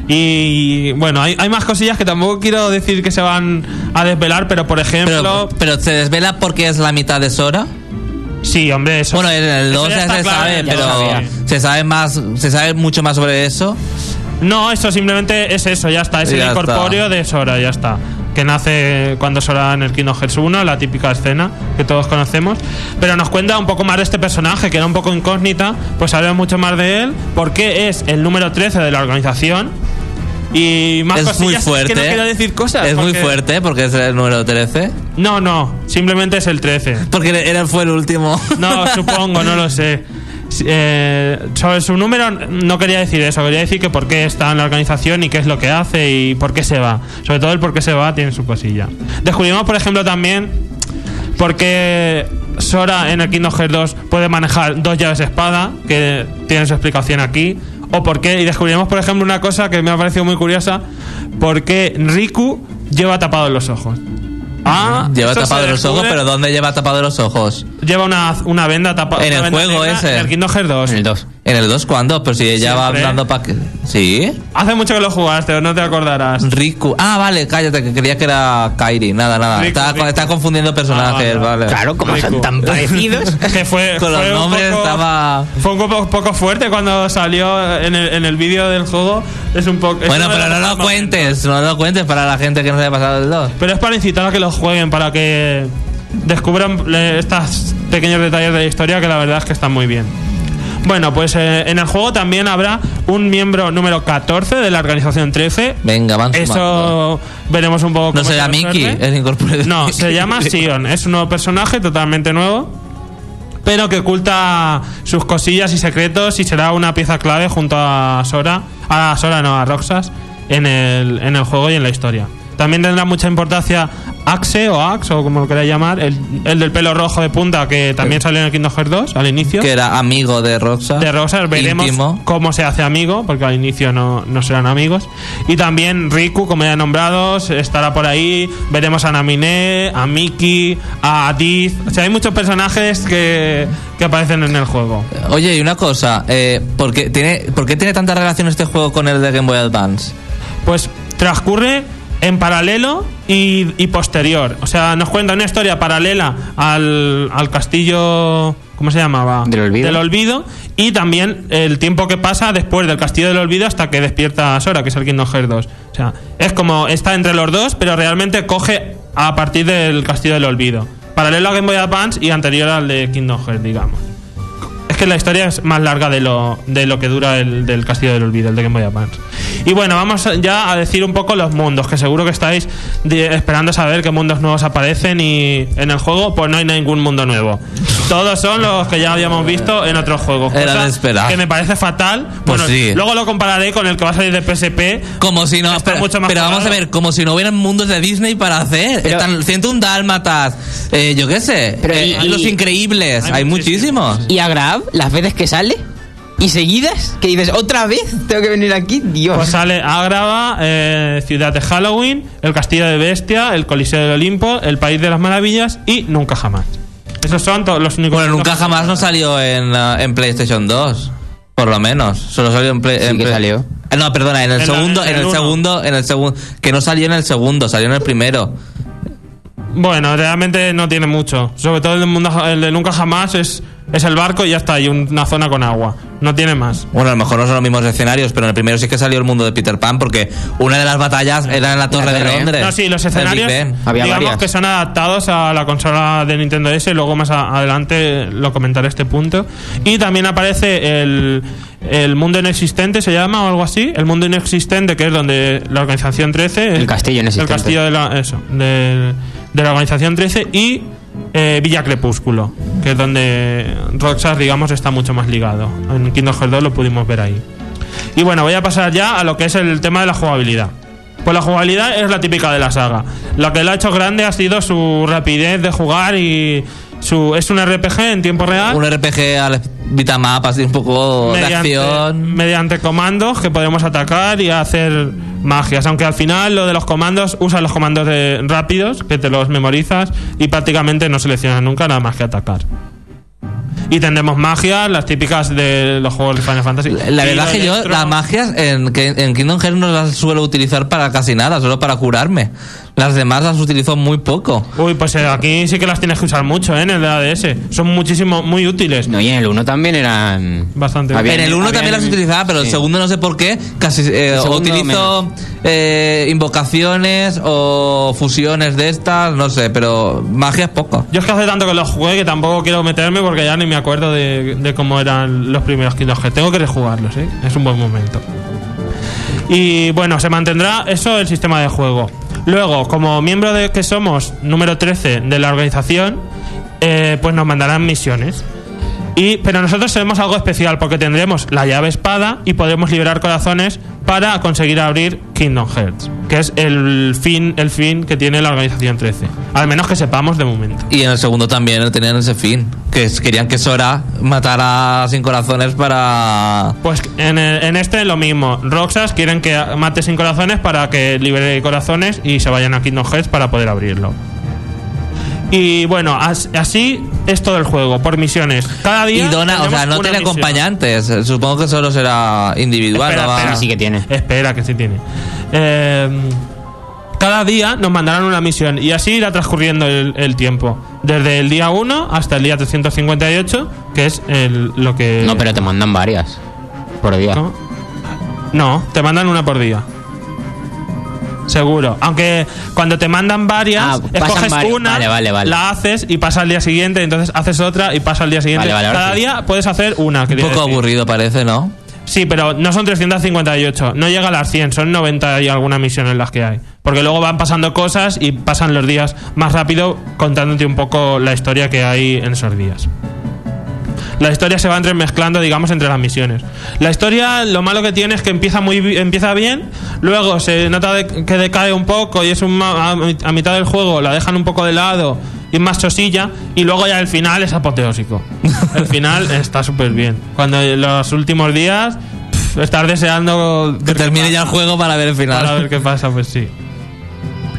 Y bueno, hay, hay más cosillas que tampoco quiero decir que se van a desvelar, pero por ejemplo. Pero, pero se desvela porque es la mitad de Sora. Sí, hombre, eso. Bueno, en el eso 2 ya se claro, sabe, ya pero se sabe más, se sabe mucho más sobre eso. No, eso simplemente es eso, ya está. Es el Ya está. incorpóreo de Sora, ya está. Que nace cuando Sora en el Kingdom Hearts 1, la típica escena que todos conocemos. Pero nos cuenta un poco más de este personaje, que era un poco incógnita. Pues sabemos mucho más de él. Porque es el número 13 de la organización. Y más es muy fuerte. Es que no quiero decir cosas. Es muy porque- fuerte porque es el número 13. No, no. Simplemente es el 13. Porque era, fue el último. No, *laughs* supongo, no lo sé. Eh, sobre su número no quería decir eso, quería decir que por qué está en la organización y qué es lo que hace y por qué se va. Sobre todo el por qué se va tiene su cosilla. Descubrimos, por ejemplo, también por qué Sora en el Kingdom Hearts 2 puede manejar dos llaves espada, que tiene su explicación aquí. O por qué, y descubrimos, por ejemplo, una cosa que me ha parecido muy curiosa, por qué Riku lleva tapados los ojos. Ah, lleva esto se tapado los ojos, pero ¿dónde lleva tapado los ojos? Lleva una, una venda tapada. En el juego negra ese. En el Kingdom Hearts 2. En el 2. ¿En el 2 cuándo? Pero si ella va Siempre. dando pa' que... ¿Sí? Hace mucho que lo jugaste, no te acordarás. Riku. Ah, vale, cállate, que creía que era Kairi. Nada, nada. Riku, está, Riku. está confundiendo personajes, Ah, vale, vale. Claro, como Riku. son tan *laughs* parecidos. Que fue, Con los fue un nombres poco- estaba- Fue un poco, poco fuerte cuando salió en el, en el vídeo del juego. Es un poco. es Bueno, uno de pero los no lo momentos. cuentes, no lo cuentes para la gente que no se haya pasado el 2. Pero es para incitar a que lo jueguen, para que descubran eh, estos pequeños detalles de la historia que la verdad es que están muy bien. Bueno, pues eh, en el juego también habrá un miembro número 14 de la organización 13. Venga, van. Eso veremos un poco No cómo será se Mickey, es incorporado. No, se llama Sion. Es un nuevo personaje totalmente nuevo. Pero que oculta sus cosillas y secretos y será una pieza clave junto a Sora. A Sora, no, a Roxas. En el, en el juego y en la historia. También tendrá mucha importancia Axe o Axe, o como lo queráis llamar, el, el del pelo rojo de punta que también salió en el Kingdom Hearts 2 al inicio. Que era amigo de Roxa. De Roxas veremos Íntimo. cómo se hace amigo, porque al inicio no, no serán amigos. Y también Riku, como ya he nombrado, estará por ahí. Veremos a Naminé, a Miki, a Adith. O sea, hay muchos personajes que, que aparecen en el juego. Oye, y una cosa, eh, ¿por, qué tiene, ¿por qué tiene tanta relación este juego con el de Game Boy Advance? Pues transcurre en paralelo y, y posterior. O sea, nos cuenta una historia paralela al, al castillo. ¿Cómo se llamaba? Del olvido. Del olvido. Y también el tiempo que pasa después del castillo del olvido hasta que despierta a Sora, que es el Kingdom Hearts 2. O sea, es como está entre los dos, pero realmente coge a partir del castillo del olvido. Paralelo a Game Boy Advance y anterior al de Kingdom Hearts, digamos. Es que la historia es más larga de lo, de lo que dura el del Castillo del Olvido, el de Game Boy Advance. Y bueno, vamos ya a decir un poco los mundos, que seguro que estáis de- esperando saber qué mundos nuevos aparecen y en el juego pues no hay ningún mundo nuevo. Todos son los que ya habíamos visto en otros juegos. Era de esperar. Que me parece fatal. Pues bueno, sí. luego lo compararé con el que va a salir de PSP. Como si no, mucho más pero vamos a ver, como si no hubieran mundos de Disney para hacer. Pero- Están 101 dálmatas, eh, yo qué sé, Pero eh, y- los y- increíbles, hay, Hay muchísimos. Y a Grab, las veces que sale y seguidas, que dices, otra vez tengo que venir aquí, Dios. Pues sale Agrava, eh, Ciudad de Halloween, el Castillo de Bestia, el Coliseo del Olimpo, el País de las Maravillas y Nunca Jamás. Esos son todos los únicos. Bueno, nunca jamás no salió en, en PlayStation 2, por lo menos. Solo salió en, Play- Sí en que Play- salió. Eh, No, perdona, en el En la- segundo, en en el el uno. segundo, en el segundo, que no salió en el segundo, salió en el primero. Bueno, realmente no tiene mucho. Sobre todo el de, mundo- el de Nunca Jamás es, es el barco y ya está, y una zona con agua. No tiene más. Bueno, a lo mejor no son los mismos escenarios, pero en el primero sí que salió el mundo de Peter Pan porque una de las batallas era en la Torre de. Londres. No, sí, los escenarios. Había digamos varias. que son adaptados a la consola de Nintendo DS, luego más a- adelante lo comentaré este punto. Y también aparece el, el mundo inexistente, se llama o algo así, el mundo inexistente que es donde la organización 13... El castillo inexistente. El castillo de la, eso, de, de la organización 13 y eh, Villa Crepúsculo, que es donde Rockstar, digamos, está mucho más ligado. En Kingdom Hearts 2 lo pudimos ver ahí. Y bueno, voy a pasar ya a lo que es el tema de la jugabilidad. Pues la jugabilidad es la típica de la saga. Lo que lo ha hecho grande ha sido su rapidez de jugar y su es un RPG en tiempo real. Un RPG al Vitamap, así un poco de acción. mediante comandos que podemos atacar y hacer magias. Aunque al final lo de los comandos, usa los comandos de rápidos, que te los memorizas y prácticamente no seleccionas nunca nada más que atacar. Y tendremos magias, las típicas de los juegos de Final Fantasy. La verdad Tiro, que yo las magias en, en Kingdom Hearts no las suelo utilizar para casi nada, solo para curarme. Las demás las utilizo muy poco. Uy, pues eh, aquí sí que las tienes que usar mucho, ¿eh? En el ADS. Son muchísimo, muy útiles. No, y en el 1 también eran. Bastante. Había- en el 1 también las utilizaba, pero el sí. segundo no sé por qué. Casi eh, El segundo utilizo eh, invocaciones o fusiones de estas, no sé, pero magias poco. Yo es que hace tanto que los jugué que tampoco quiero meterme porque ya ni me acuerdo de, de cómo eran los primeros Kingdom Hearts. Tengo que rejugarlos, ¿eh? Es un buen momento. Y bueno, se mantendrá eso el sistema de juego. Luego, como miembro de que somos número 13 de la organización, eh, pues nos mandarán misiones. Y, pero nosotros tenemos algo especial porque tendremos la llave espada y podremos liberar corazones para conseguir abrir Kingdom Hearts, que es el fin, el fin que tiene la organización 13. Al menos que sepamos de momento. Y en el segundo también tenían ese fin, que es- querían que Sora matara sin corazones para... Pues en, el- en este lo mismo. Roxas quieren que mate sin corazones para que libere corazones y se vayan a Kingdom Hearts para poder abrirlo. Y bueno, as- así es todo el juego, por misiones. Cada día. Y Dona, o sea, no tiene misión. acompañantes. Supongo que solo será individual. Espera. Sí que tiene. Espera, que sí tiene. Eh, cada día nos mandarán una misión y así irá transcurriendo el, el tiempo. Desde el día 1 hasta el día 358, que es el- lo que. No, pero te mandan varias. Por día. No, te mandan una por día. Seguro. Aunque cuando te mandan varias, Ah, escoges varias. una, Vale, vale, la haces y pasa al día siguiente, entonces haces otra y pasa al día siguiente. Cada sí. día puedes hacer una. Un poco decir. aburrido parece, ¿no? Sí, pero no son 358, no llega a las 100, son 90 y alguna misión en las que hay. Porque luego van pasando cosas y pasan los días más rápido contándote un poco la historia que hay en esos días. La historia se va entremezclando, digamos, entre las misiones. La historia, lo malo que tiene es que empieza muy empieza bien, luego se nota de- que decae un poco y es un a, a mitad del juego la dejan un poco de lado y es más chosilla y luego ya el final es apoteósico. *laughs* El final está súper bien. Cuando los últimos días pff, estás deseando Que termine ya el juego para ver el final. Para ver qué pasa, pues sí.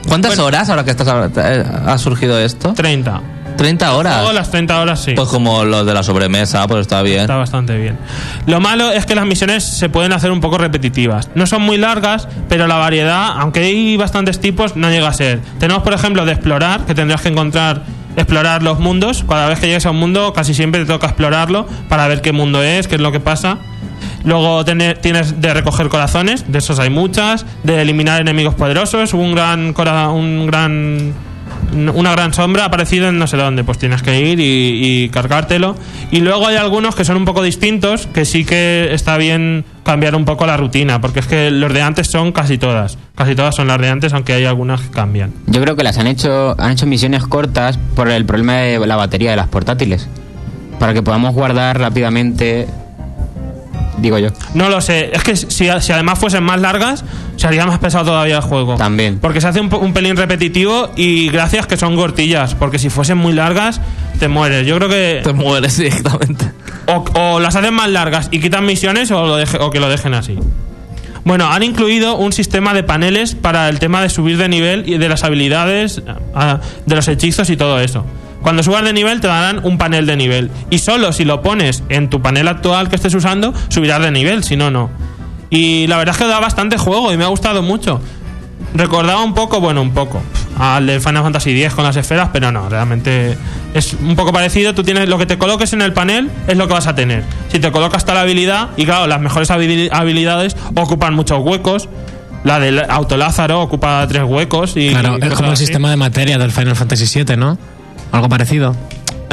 ¿Cuántas Bueno. horas ahora que estás eh, ha surgido esto? 30. 30 horas. Luego las 30 horas sí. Pues como los de la sobremesa, pues está bien. Está bastante bien. Lo malo es que las misiones se pueden hacer un poco repetitivas. No son muy largas, pero la variedad, aunque hay bastantes tipos, no llega a ser. Tenemos, por ejemplo, de explorar, que tendrás que encontrar, explorar los mundos. Cada vez que llegues a un mundo, casi siempre te toca explorarlo para ver qué mundo es, qué es lo que pasa. Luego tener- tienes de recoger corazones, de esos hay muchas, de eliminar enemigos poderosos, un gran cora- un gran una gran sombra ha aparecido en no sé dónde, pues tienes que ir y, cargártelo. Y luego hay algunos que son un poco distintos, que sí que está bien cambiar un poco la rutina, porque es que los de antes son casi todas. Casi todas son las de antes, aunque hay algunas que cambian. Yo creo que las han hecho, han hecho misiones cortas por el problema de la batería de las portátiles. Para que podamos guardar rápidamente. Digo yo. No lo sé, es que si, si además fuesen más largas, se haría más pesado todavía el juego. También. Porque se hace un, pelín repetitivo y gracias que son cortillas, porque si fuesen muy largas, te mueres. Yo creo que Te mueres directamente. o, o las hacen más largas y quitan misiones o, lo deje- o que lo dejen así. Bueno, han incluido un sistema de paneles para el tema de subir de nivel y de las habilidades, de los hechizos y todo eso. Cuando subas de nivel te darán un panel de nivel. Y solo si lo pones en tu panel actual que estés usando, subirás de nivel, si no, no. Y la verdad es que da bastante juego y me ha gustado mucho. Recordaba un poco, bueno, un poco. al del Final Fantasy X con las esferas, pero no, realmente es un poco parecido. Tú tienes lo que te coloques en el panel es lo que vas a tener. Si te colocas tal habilidad, y claro, las mejores habili- habilidades ocupan muchos huecos. La del autolázaro ocupa tres huecos y Claro, es como el así. sistema de materia del Final Fantasy VII, ¿no? Algo parecido.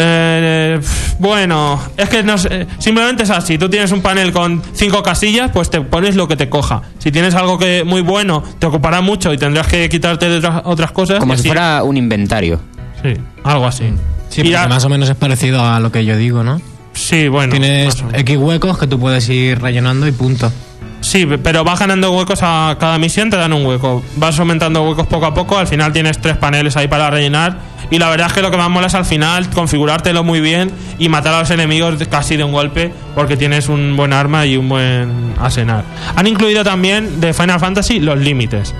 Eh, pf, bueno, es que no sé, simplemente es así. Tú tienes un panel con cinco casillas, pues te pones lo que te coja. Si tienes algo que muy bueno, te ocupará mucho y tendrás que quitarte de otras, otras cosas. Como si así- fuera un inventario. Sí, algo así. Sí, Y más o menos es parecido a lo que yo digo, ¿no? sí, bueno. Tienes. X huecos que tú puedes ir rellenando y punto. Sí, pero vas ganando huecos a cada misión, te dan un hueco. Vas aumentando huecos poco a poco, al final tienes tres paneles ahí para rellenar. Y la verdad es que lo que más mola es al final configurártelo muy bien y matar a los enemigos casi de un golpe, porque tienes un buen arma y un buen arsenal. Han incluido también de Final Fantasy los límites.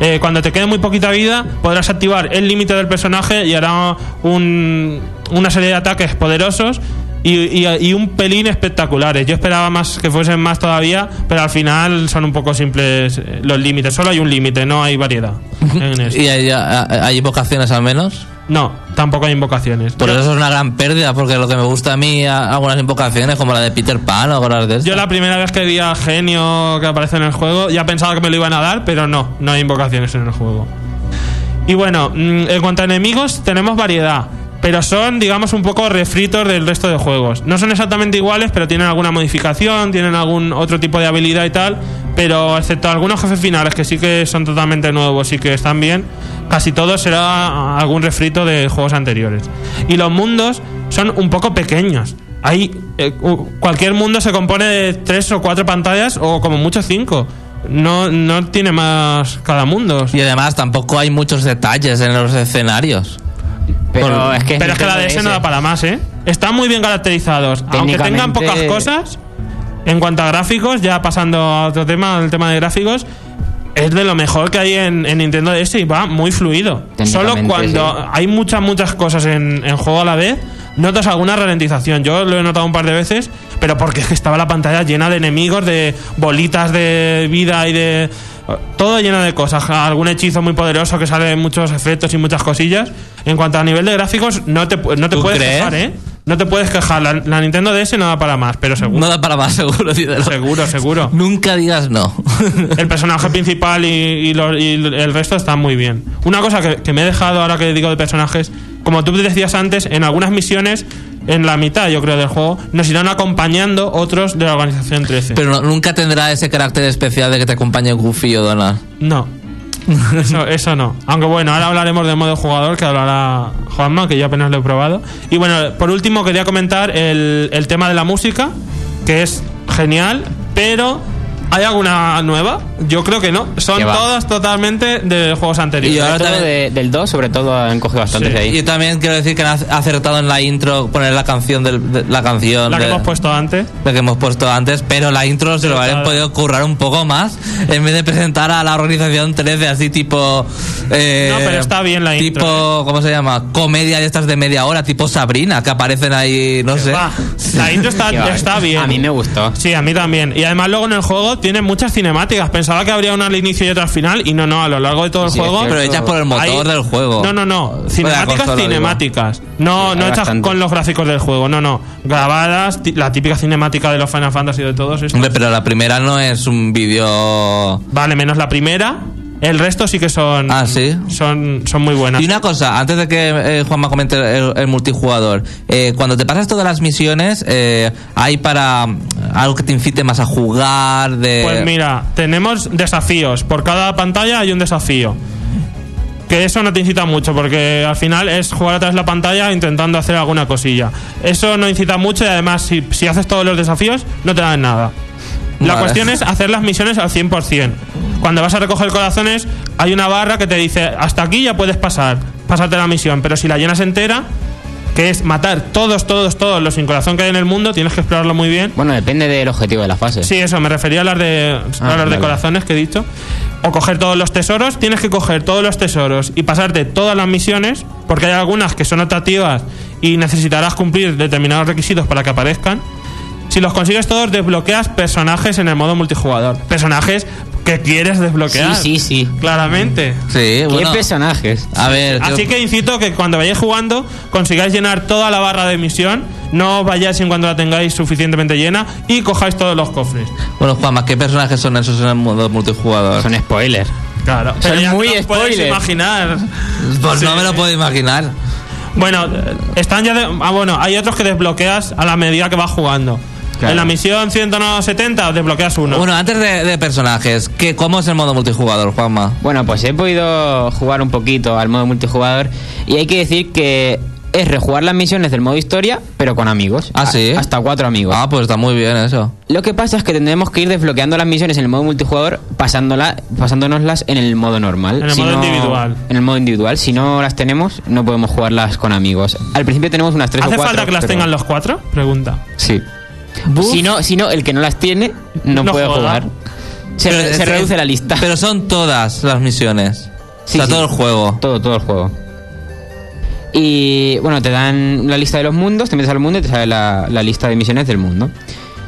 Eh, cuando te quede muy poquita vida, podrás activar el límite del personaje y hará un- una serie de ataques poderosos y, y- y un pelín espectaculares. Yo esperaba más que fuesen más todavía, pero al final son un poco simples eh, los límites. Solo hay un límite, no hay variedad. en esto. ¿Y hay, hay invocaciones al menos? No, tampoco hay invocaciones. Por eso es una gran pérdida, porque lo que me gusta a mí, algunas invocaciones, como la de Peter Pan o cosas de eso. Yo la primera vez que vi a Genio que aparece en el juego, ya pensaba que me lo iban a dar, pero no, no hay invocaciones en el juego. Y bueno, mm, en cuanto a enemigos, tenemos variedad, pero son, digamos, un poco refritos del resto de juegos. No son exactamente iguales, pero tienen alguna modificación, tienen algún otro tipo de habilidad y tal, pero excepto algunos jefes finales que sí que son totalmente nuevos y que están bien, casi todo será algún refrito de juegos anteriores. Y los mundos son un poco pequeños. Hay, eh, cualquier mundo se compone de tres o cuatro pantallas o como mucho cinco. No, no tiene más cada mundo. Y además tampoco hay muchos detalles en los escenarios. Pero es que Pero es que la DS no da para más, ¿eh? Están muy bien caracterizados. Aunque tengan pocas cosas, en cuanto a gráficos, ya pasando a otro tema, el tema de gráficos, es de lo mejor que hay en, en Nintendo DS y va muy fluido. Solo cuando sí. hay muchas, muchas cosas en, en juego a la vez, notas alguna ralentización. Yo lo he notado un par de veces, pero porque es que estaba la pantalla llena de enemigos, de bolitas de vida y de. Todo lleno de cosas. Algún hechizo muy poderoso que sale muchos efectos y muchas cosillas. En cuanto a nivel de gráficos, no te, no te ¿Tú puedes crees? ¿eh? No te puedes quejar. La, la Nintendo DS no da para más, pero seguro. No da para más, *laughs* seguro. dímelo. Seguro, seguro. Nunca digas no. *laughs* El personaje principal y, y lo- y el resto están muy bien. Una cosa que, que me he dejado ahora que digo de personajes, como tú decías antes, en algunas misiones, en la mitad yo creo del juego, nos irán acompañando otros de la organización 13. Pero no- nunca tendrá ese carácter especial de que te acompañe Goofy o Donald. No. *laughs* Eso, eso no. Aunque bueno, ahora hablaremos del modo jugador que hablará Juanma, que yo apenas lo he probado. Y bueno, por último quería comentar el, el tema de la música, que es genial, pero ¿hay alguna nueva? Yo creo que no. Son todas totalmente de juegos anteriores. Y ahora también- de- del 2, sobre todo, han cogido bastantes Sí. de ahí. Y también quiero decir que han ac- acertado en la intro poner la canción del, de- la canción la que de- hemos puesto antes. la que hemos puesto antes, pero la intro se lo habrían claro. podido currar un poco más en vez de presentar a la organización 13 así tipo eh, No, pero está bien la tipo intro, ¿eh? ¿cómo se llama? comedia de estas de media hora tipo Sabrina que aparecen ahí no sé Va, La intro está, *laughs* está bien. A mí me gustó. Sí, a mí también. Y además luego en el juego tiene muchas cinemáticas. Pensaba que habría una al inicio y otra al final y no, no, a lo largo de todo el Sí, juego. pero hechas por el motor Hay- del juego No, no, no. Cinemáticas, cinemáticas. No, Sí, no hechas bastante. con los gráficos del juego. No, no. Grabadas, la típica cinemática de los Final Fantasy de todos estos. Hombre, pero la primera no es un vídeo Vale, menos la primera. El resto sí que son. Ah, ¿sí? Son, son muy buenas. Y una cosa, antes de que eh, Juanma comente el, el multijugador, eh, cuando te pasas todas las misiones, eh, ¿hay para mm, algo que te incite más a jugar? De... Pues mira, tenemos desafíos. Por cada pantalla hay un desafío. Que eso no te incita mucho, porque al final es jugar atrás de la pantalla intentando hacer alguna cosilla. Eso no incita mucho y además, si, si haces todos los desafíos, no te dan nada. La Vale. cuestión es hacer las misiones al 100%. Cuando vas a recoger corazones, hay una barra que te dice, hasta aquí ya puedes pasar, pasarte la misión, pero si la llenas entera, que es matar todos, todos, todos los sin corazón que hay en el mundo, tienes que explorarlo muy bien. Bueno, depende del objetivo de la fase. Sí, eso, me refería a las de, a las de corazones que he dicho. O coger todos los tesoros, tienes que coger todos los tesoros y pasarte todas las misiones, porque hay algunas que son optativas y necesitarás cumplir determinados requisitos para que aparezcan. Si los consigues todos, desbloqueas personajes en el modo multijugador. Personajes que quieres desbloquear. Sí, sí, sí. Claramente. Sí, bueno. ¿Qué personajes? A ver, yo- Así que incito que cuando vayáis jugando consigáis llenar toda la barra de misión, no vayáis sin cuando la tengáis suficientemente llena y cojáis todos los cofres. bueno, Juanma, ¿qué personajes son esos en el modo multijugador? Son spoilers. Claro. Son Pero ya muy podéis spoilers. imaginar. Pues Sí. no me lo puedo imaginar. Bueno, están ya de- ah, bueno, hay otros que desbloqueas a la medida que vas jugando. Claro. En la misión 170 desbloqueas uno. Bueno, antes de, de personajes, ¿qué, ¿cómo es el modo multijugador, Juanma? Bueno, pues he podido jugar un poquito al modo multijugador y hay que decir que es rejugar las misiones del modo historia, pero con amigos. Ah, A- ¿sí? Hasta cuatro amigos. Ah, pues está muy bien eso. Lo que pasa es que tendremos que ir desbloqueando las misiones en el modo multijugador pasándola, pasándonoslas en el modo normal. En el modo individual. En el modo individual. Si no las tenemos, no podemos jugarlas con amigos. Al principio tenemos unas tres o ¿Hace cuatro. falta que las pero- tengan los cuatro? Pregunta. Sí. Si no, si no, el que no las tiene no, No puede jugar. Se, Pero- se reduce la lista. Pero son todas las misiones. Sí, o sea, sí. todo el juego. Todo, todo el juego. Y bueno, te dan la lista de los mundos, te metes al mundo y te sale la, la lista de misiones del mundo.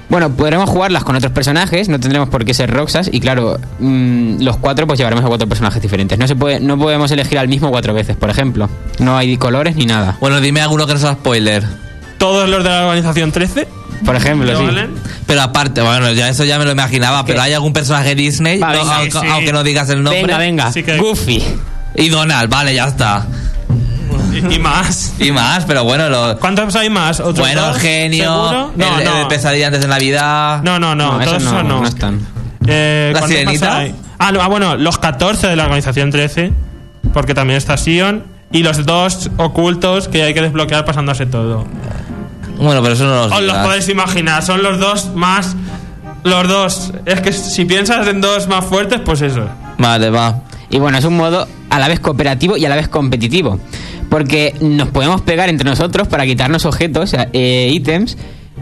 Bueno, podremos jugarlas con otros personajes, no tendremos por qué ser Roxas y claro, mm, los cuatro pues llevaremos a cuatro personajes diferentes. No se puede, no podemos elegir al mismo cuatro veces, por ejemplo. No hay colores ni nada. Bueno, dime alguno que no sea spoiler. Todos los de la organización 13. Por ejemplo, ¿te sí. valen? Pero aparte, bueno, ya eso ya me lo imaginaba, pero ¿hay algún personaje Disney? Va, No, venga, aunque, sí. aunque no digas el nombre. Venga, venga. Sí que- Goofy. Y Donald, vale, ya está. Y, y más. Y más, pero bueno, lo... ¿Cuántos hay más? ¿Otros Bueno, dos? genio, ¿Seguro? No, el, el no. de pesadilla antes de Navidad. No, no, no, No, todos esos no, esos no. no están. Eh, ¿La ¿cuántos más sirenita? Ah, no, ah, bueno, los 14 de la organización 13, porque también está Sion, y los dos ocultos que hay que desbloquear pasándose todo. Bueno, pero eso no lo Os los podéis imaginar, son los dos más... Los dos. Es que si piensas en dos más fuertes, pues eso. Vale, va. Y bueno, es un modo a la vez cooperativo y a la vez competitivo. Porque nos podemos pegar entre nosotros para quitarnos objetos, eh, ítems,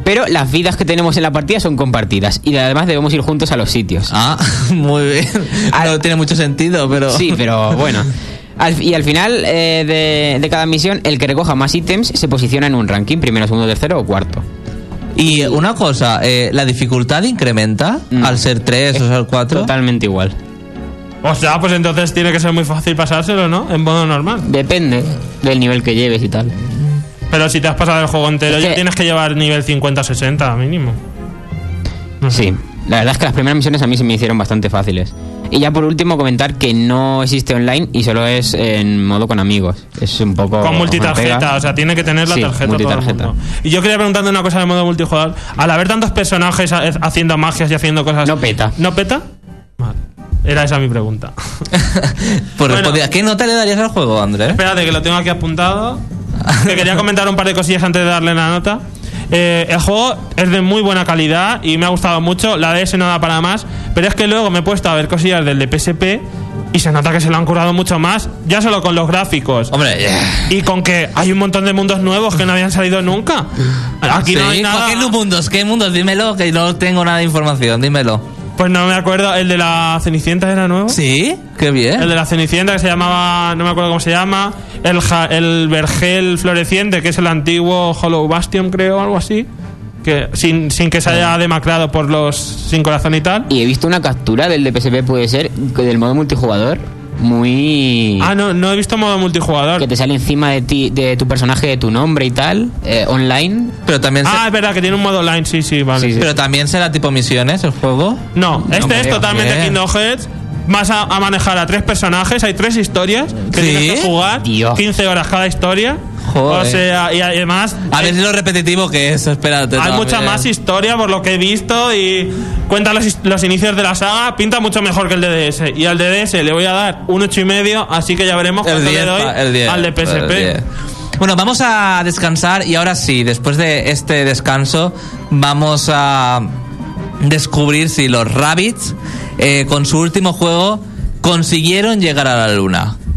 pero las vidas que tenemos en la partida son compartidas. Y además debemos ir juntos a los sitios. Ah, *laughs* muy bien. Al- No tiene mucho sentido, pero... Sí, pero bueno. *laughs* Al- y al final eh, de, de cada misión, el que recoja más ítems se posiciona en un ranking, primero, segundo, tercero o cuarto. Y una cosa, eh, ¿la dificultad incrementa No. al ser 3 o ser 4? Totalmente igual. O sea, pues entonces tiene que ser muy fácil pasárselo, ¿no? En modo normal. Depende del nivel que lleves y tal. Pero si te has pasado el juego entero, Es ya que- tienes que llevar nivel 50-60 mínimo. Sí, la verdad es que las primeras misiones a mí se me hicieron bastante fáciles. Y ya por último comentar que no existe online y solo es en modo con amigos. Es un poco... Con multitarjeta, o sea, tiene que tener la Sí, tarjeta todo el mundo. Y yo quería preguntarte una cosa de modo multijugador. Al haber tantos personajes ha- haciendo magias y haciendo cosas... No peta. ¿No peta? Vale. Era esa mi pregunta. *laughs* Pues Bueno. ¿qué nota le darías al juego, Andrés? Espérate, que lo tengo aquí apuntado. *laughs* Que quería comentar un par de cosillas antes de darle la nota. Eh, el juego es de muy buena calidad y me ha gustado mucho. La DS no da para más. Pero es que luego me he puesto a ver cosillas del de PSP y se nota que se lo han curado mucho más. Ya solo con los gráficos. Hombre, yeah. Y con que hay un montón de mundos nuevos que no habían salido nunca. Aquí no hay nada. ¿Qué mundos? ¿Qué mundos? Dímelo, que no tengo nada de información, dímelo. Pues no me acuerdo. ¿El de la Cenicienta era nuevo? ¿Sí? Qué bien. El de la Cenicienta que se llamaba, no me acuerdo cómo se llama, el, ja- el vergel floreciente, que es el antiguo Hollow Bastion, creo, algo así. Que sin, sin que se haya demacrado por los sin corazón y tal. Y he visto una captura del de PSP, puede ser, del modo multijugador, muy... Ah, no, no he visto modo multijugador. que te sale encima de ti, de tu personaje, de tu nombre y tal, eh, online. Pero también, se- Ah, es verdad que tiene un modo online, sí, sí, vale. Sí, sí. pero también será tipo misiones el juego. No, este es creo. totalmente Bien. Kingdom Hearts. Vas a, a manejar a tres personajes, hay tres historias que ¿Sí? tienes que jugar. Dios. 15 horas cada historia. Joder. O sea, y además. A ver si lo repetitivo que es, espérate. Hay también. mucha más historia por lo que he visto y cuenta los, los inicios de la saga, pinta mucho mejor que el de DS. Y al de DS le voy a dar un ocho y medio, así que ya veremos El cuánto 10, le doy el 10, al de PSP. 10. Bueno, vamos a descansar y ahora sí, después de este descanso, vamos a descubrir si los Rabbits, eh, con su último juego, consiguieron llegar a la luna.「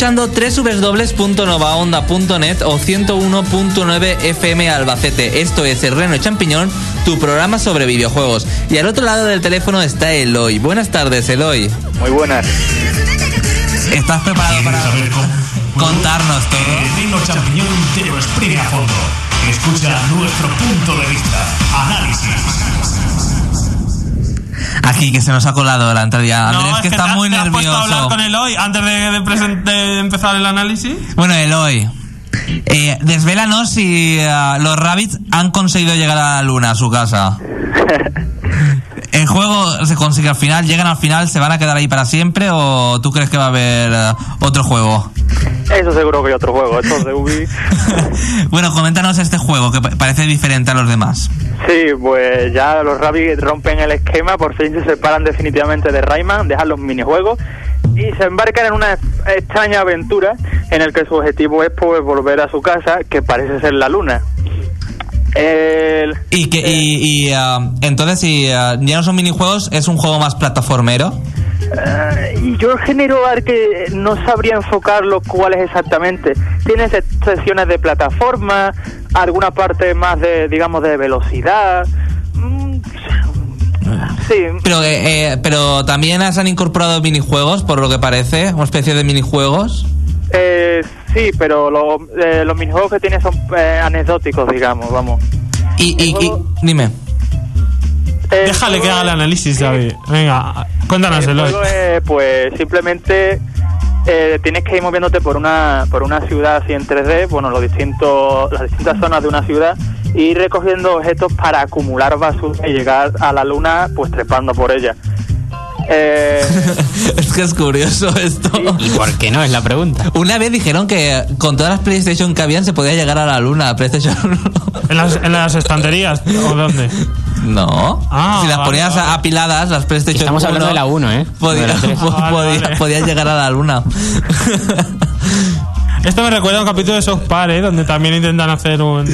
escuchando www.novaonda.net o 101.9 FM Albacete. Esto es El Reno y Champiñón, tu programa sobre videojuegos. Y al otro lado del teléfono está Eloy. Buenas tardes, Eloy. Muy buenas. ¿Estás preparado ¿Quieres para saber cómo? contarnos todo? El reino champiñón te lo exprime a fondo. Escucha nuestro punto de vista. Que se nos ha colado la entrada. Andrés, que, está te- muy te has puesto a hablar nervioso. con él hoy antes de, de empezar el análisis. Bueno, Eloy, eh, desvélanos si eh, los Rabbits han conseguido llegar a la luna, a su casa. *laughs* ¿El juego se consigue al final? ¿Llegan al final? ¿Se van a quedar ahí para siempre? ¿O tú crees que va a haber eh, otro juego? Eso seguro que hay otro juego. Estos de Ubi. *laughs* bueno, coméntanos este juego que pa- parece diferente a los demás. Sí, pues ya los Rabbids rompen el esquema, por fin se separan definitivamente de Rayman, dejan los minijuegos y se embarcan en una extraña aventura en el que su objetivo es pues volver a su casa, que parece ser la luna. El- Y que y, y, ah, entonces si ah, ya no son minijuegos, es un juego más plataformero. Eh, y yo el género que no sabría enfocarlo cuál es exactamente. Tiene se- sesiones de plataforma, alguna parte más de, digamos, de velocidad. Mm, Sí, Pero eh, eh, pero también han incorporado minijuegos, por lo que parece, una especie de minijuegos. eh, sí, pero lo- eh, los minijuegos que tiene son eh, anecdóticos, digamos, vamos. Y, y, y- dime. El Déjale que haga el análisis, David. Venga, cuéntanos, El Eloy. juego es, pues simplemente eh, tienes que ir moviéndote por una por una ciudad así en 3D, bueno, los distintos las distintas zonas de una ciudad y ir recogiendo objetos para acumular basura y llegar a la luna pues trepando por ella. Eh, *laughs* es que es curioso esto. ¿Y por qué no? Es la pregunta. Una vez dijeron que con todas las PlayStation que habían se podía llegar a la luna. PlayStation ¿En las, en las estanterías? ¿O dónde? no. Ah, si las vale, ponías vale. apiladas, las PlayStation Estamos hablando 1, de la 1, ¿eh? Podía, No de la tres. *laughs* po- Ah, vale, podía- vale. podías llegar a la luna. *laughs* Esto me recuerda a un capítulo de South Park, ¿eh? Donde también intentan hacer un...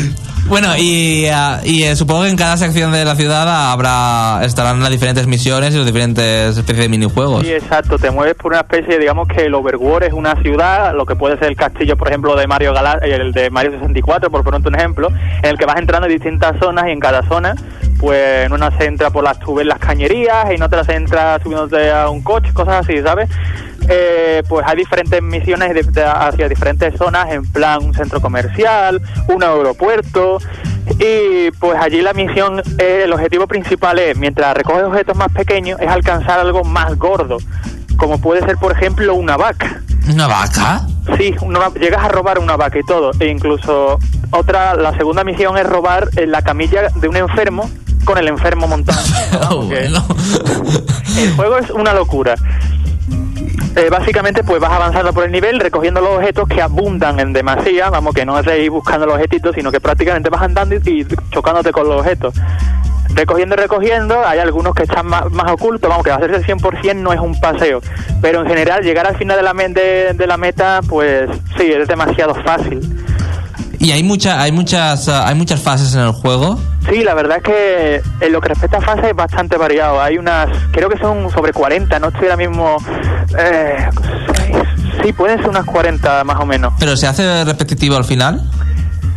Bueno, y, ah, y eh, supongo que en cada sección de la ciudad habrá estarán las diferentes misiones y los diferentes especies de minijuegos. sí, exacto, te mueves por una especie, digamos que el Overworld es una ciudad, lo que puede ser el castillo, por ejemplo, de Mario Gala el de Mario 64, por poner un ejemplo, en el que vas entrando en distintas zonas y en cada zona, pues en una se entra por las tubes las cañerías, y en otra se entra subiéndote a un coche, cosas así, ¿sabes? Eh, pues hay diferentes misiones de- de- hacia diferentes zonas, en plan un centro comercial, un aeropuerto, y pues allí la misión, eh, el objetivo principal es, mientras recoges objetos más pequeños, es alcanzar algo más gordo, como puede ser, por ejemplo, una vaca. ¿Una vaca? Sí, una- llegas a robar una vaca y todo. E incluso otra, la segunda misión es robar eh, la camilla de un enfermo con el enfermo montado. *laughs* Bueno. El juego es una locura. Eh, básicamente, pues vas avanzando por el nivel, recogiendo los objetos que abundan en demasía. Vamos, que no es de ir buscando los objetitos, sino que prácticamente vas andando y, chocándote con los objetos. Recogiendo y recogiendo, hay algunos que están más, más ocultos, vamos, que hacerse el 100% no es un paseo. Pero en general, llegar al final de la, de la meta, pues sí, es demasiado fácil. Y hay mucha, hay muchas, ah, hay muchas fases en el juego. Sí, la verdad es que en lo que respecta a fases es bastante variado. Hay unas, creo que son sobre 40, no estoy ahora mismo... Eh, sí, pueden ser unas 40 más o menos. Pero se hace repetitivo al final.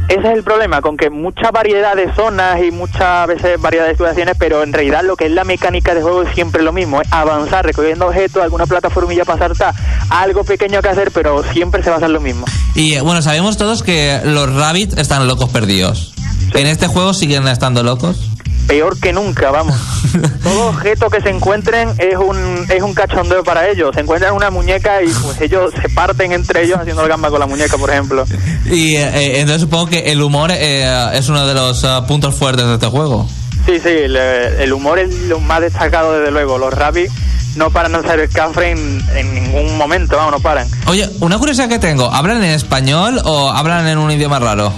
Ese es el problema, con que mucha variedad de zonas y muchas veces variedad de situaciones, pero en realidad lo que es la mecánica de juego es siempre lo mismo, es avanzar recogiendo objetos, alguna plataformilla para saltar, algo pequeño que hacer, pero siempre se va a hacer lo mismo. Y eh, bueno, sabemos todos que los rabbits están locos perdidos. En este juego siguen estando locos. Peor que nunca, vamos. *laughs* Todo objeto que se encuentren es un, es un cachondeo para ellos. Se encuentran una muñeca y pues ellos se parten entre ellos haciendo el gamba con la muñeca, por ejemplo. Y eh, eh, entonces supongo que el humor eh, es uno de los ah, puntos fuertes de este juego. Sí, sí, le- el humor es lo más destacado desde luego. Los rabbits no paran de hacer el cafre en, en ningún momento, vamos, no paran. Oye, una curiosidad que tengo, ¿hablan en español o hablan en un idioma raro?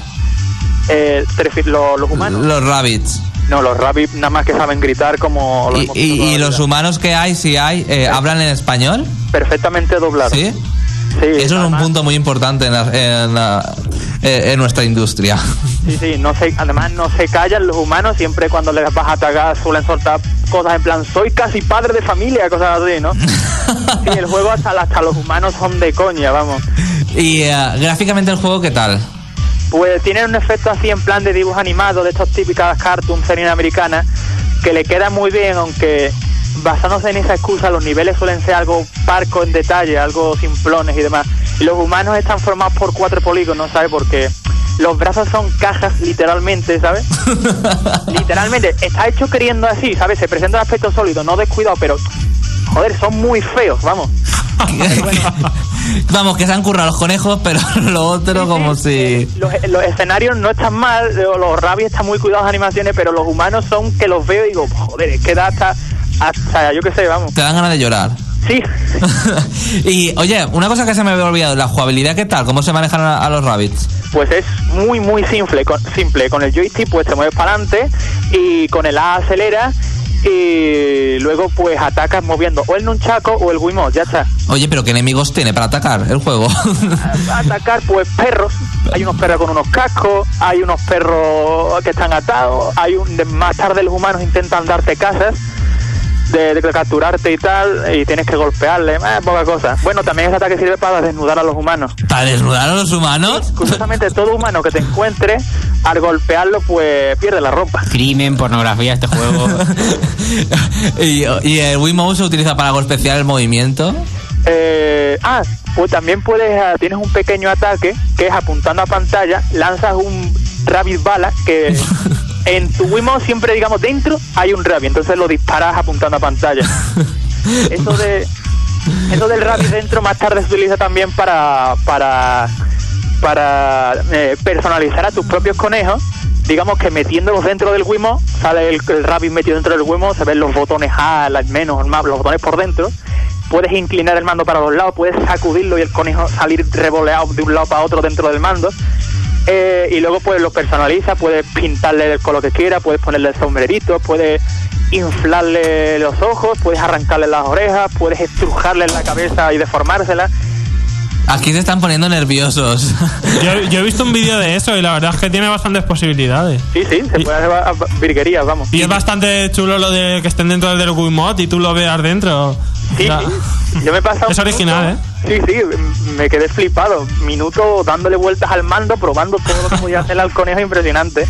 Eh, ¿te refieres- lo- los humanos? Los rabbits. No, los rabbits nada más que saben gritar como lo Y, y- los humanos que hay, si hay, eh, ¿hablan en español? perfectamente doblados. ¿Sí? Sí, Eso es un punto muy importante en, la- en la- eh, en nuestra industria. Sí, sí, no se, además no se callan los humanos, siempre cuando les vas a atacar suelen soltar cosas en plan, soy casi padre de familia, cosas así, ¿no? *laughs* Sí, el juego hasta, hasta los humanos son de coña, vamos. y eh, gráficamente el juego, ¿qué tal? Pues tiene un efecto así en plan de dibujo animado, de estos típicas cartoons series americanas, que le queda muy bien, aunque basándose en esa excusa, los niveles suelen ser algo parcos en detalle, algo simplones y demás. Y los humanos están formados por cuatro polígonos, ¿sabes? Porque los brazos son cajas, literalmente, ¿sabes? *laughs* literalmente, está hecho queriendo así, ¿sabes? Se presenta un aspecto sólido, no descuidado, pero, joder, son muy feos, vamos. *laughs* Vamos, que se han currado los conejos, pero *laughs* lo otro como si... Los, los escenarios no están mal, los Rabbids están muy cuidados animaciones, pero los humanos son que los veo y digo, joder, es que da hasta, hasta yo qué sé, vamos. Te dan ganas de llorar. Sí, *laughs* y, oye, una cosa que se me había olvidado, la jugabilidad, ¿qué tal? ¿Cómo se manejan a, a los rabbits? pues es muy, muy simple. Con, simple. con el joystick pues te mueves para adelante y con el A aceleras y luego pues atacas moviendo o el nunchaco o el Wiimote, ya está. Oye, pero ¿qué enemigos tiene para atacar el juego? *laughs* atacar pues perros hay unos perros con unos cascos hay unos perros que están atados hay un más tarde los humanos intentan darte casas de, de capturarte y tal y tienes que golpearle eh, poca cosa bueno también ese ataque sirve para desnudar a los humanos ¿Para desnudar a los humanos? curiosamente todo humano que te encuentre al golpearlo pues pierde la ropa Crimen, pornografía, este juego. *laughs* y, y el Wiimote se utiliza para algo especial el movimiento. Eh, ah, pues también puedes, ah, tienes un pequeño ataque que es apuntando a pantalla, lanzas un rabbit bala que *laughs* en tu Wiimote siempre, digamos, dentro hay un rabbit, entonces lo disparas apuntando a pantalla. *laughs* Eso de eso del rabbit dentro más tarde se utiliza también para para para eh, personalizar a tus propios conejos. Digamos que metiéndolos dentro del Wiimote, sale el, rabbit metido dentro del Wiimote, se ven los botones A, las menos, más, los botones por dentro. Puedes inclinar el mando para los lados, puedes sacudirlo y el conejo salir revoleado de un lado para otro dentro del mando. Eh, y luego pues lo personaliza, puedes pintarle el color que quiera, puedes ponerle el sombrerito, puedes inflarle los ojos, puedes arrancarle las orejas, puedes estrujarle la cabeza y deformársela. Aquí se están poniendo nerviosos. *laughs* Yo, yo he visto un vídeo de eso y la verdad es que tiene bastantes posibilidades. Sí, sí, se Y- puede hacer a- virguerías, vamos. Y es bastante chulo lo de que estén dentro del Wiimote y tú lo veas dentro. Sí, La- sí. Yo me he pasado Es original, minuto- Sí, sí, me quedé flipado. Minutos dándole vueltas al mando, probando todo lo que podía hacer al conejo, impresionante.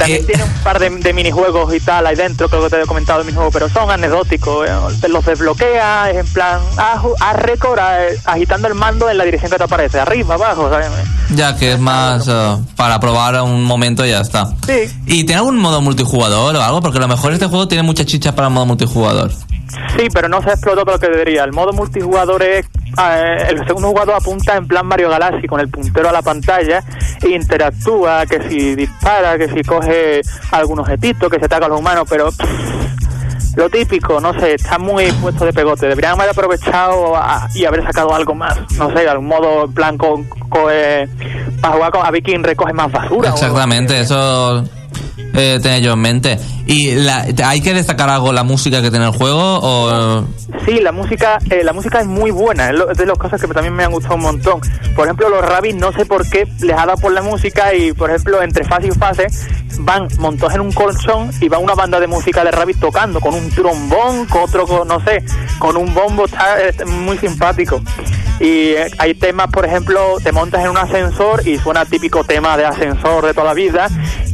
También Eh. tiene un par de, de minijuegos y tal ahí dentro, creo que te he comentado de minijuegos, pero son anecdóticos. eh. Te los desbloqueas, es en plan, haz, haz récord agitando el mando en la dirección que te aparece, arriba, abajo, ¿sabes? ya que es más eh, para probar un momento y ya está. Sí, ¿Y tiene algún modo multijugador o algo? Porque a lo mejor este juego tiene mucha chicha para el modo multijugador. Sí, pero no se explotó lo que debería. El modo multijugador es. Eh, el segundo jugador apunta en plan Mario Galaxy con el puntero a la pantalla e interactúa, que si dispara, que si coge algún objetito, que se ataca a los humanos, pero. pff, lo típico, no sé, está muy puesto de pegote. Deberían haber aprovechado y haber sacado algo más. No sé, algún modo en plan con. con, eh, para jugar con. A ver recoge más basura. Exactamente, eso eh, tenía yo en mente. ¿Y la- hay que destacar algo la música que tiene el juego? O... Sí, la música, eh, la música es muy buena, es, lo- de las cosas que también me han gustado un montón. Por ejemplo, los rabbits no sé por qué les ha dado por la música y, por ejemplo, entre fase y fase van montados en un colchón y va una banda de música de rabbit tocando con un trombón, con otro, con, no sé, con un bombo, está muy simpático. Y eh, hay temas, por ejemplo, te montas en un ascensor y suena típico tema de ascensor de toda la vida.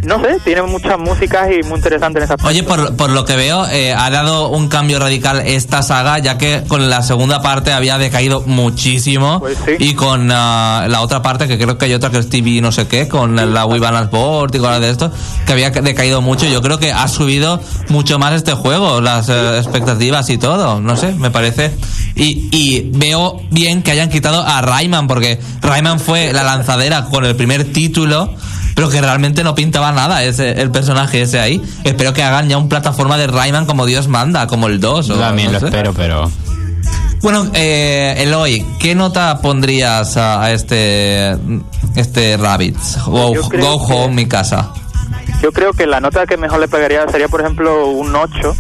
No sé, tiene muchas músicas y muy interesante en esa Oye, por, por lo que veo, eh, ha dado un cambio radical esta saga, ya que con la segunda parte había decaído muchísimo. Pues sí. Y con ah, la otra parte, que creo que hay otra que es TV no sé qué, con la Wii Balance Board y cosas de esto, que había decaído mucho. Yo creo que ha subido mucho más este juego, las eh, expectativas y todo. No sé, me parece. Y, y veo bien que hayan quitado a Rayman, porque Rayman fue la lanzadera con el primer título pero que realmente no pintaba nada ese, el personaje ese ahí. Espero que hagan ya un plataforma de Rayman como Dios manda, como el 2. Yo o también no lo sé. espero, pero. Bueno, eh, Eloy, ¿qué nota pondrías a, a este este Rabbids? Go, go que- home, mi casa. Yo creo que la nota que mejor le pegaría sería, por ejemplo, un 8,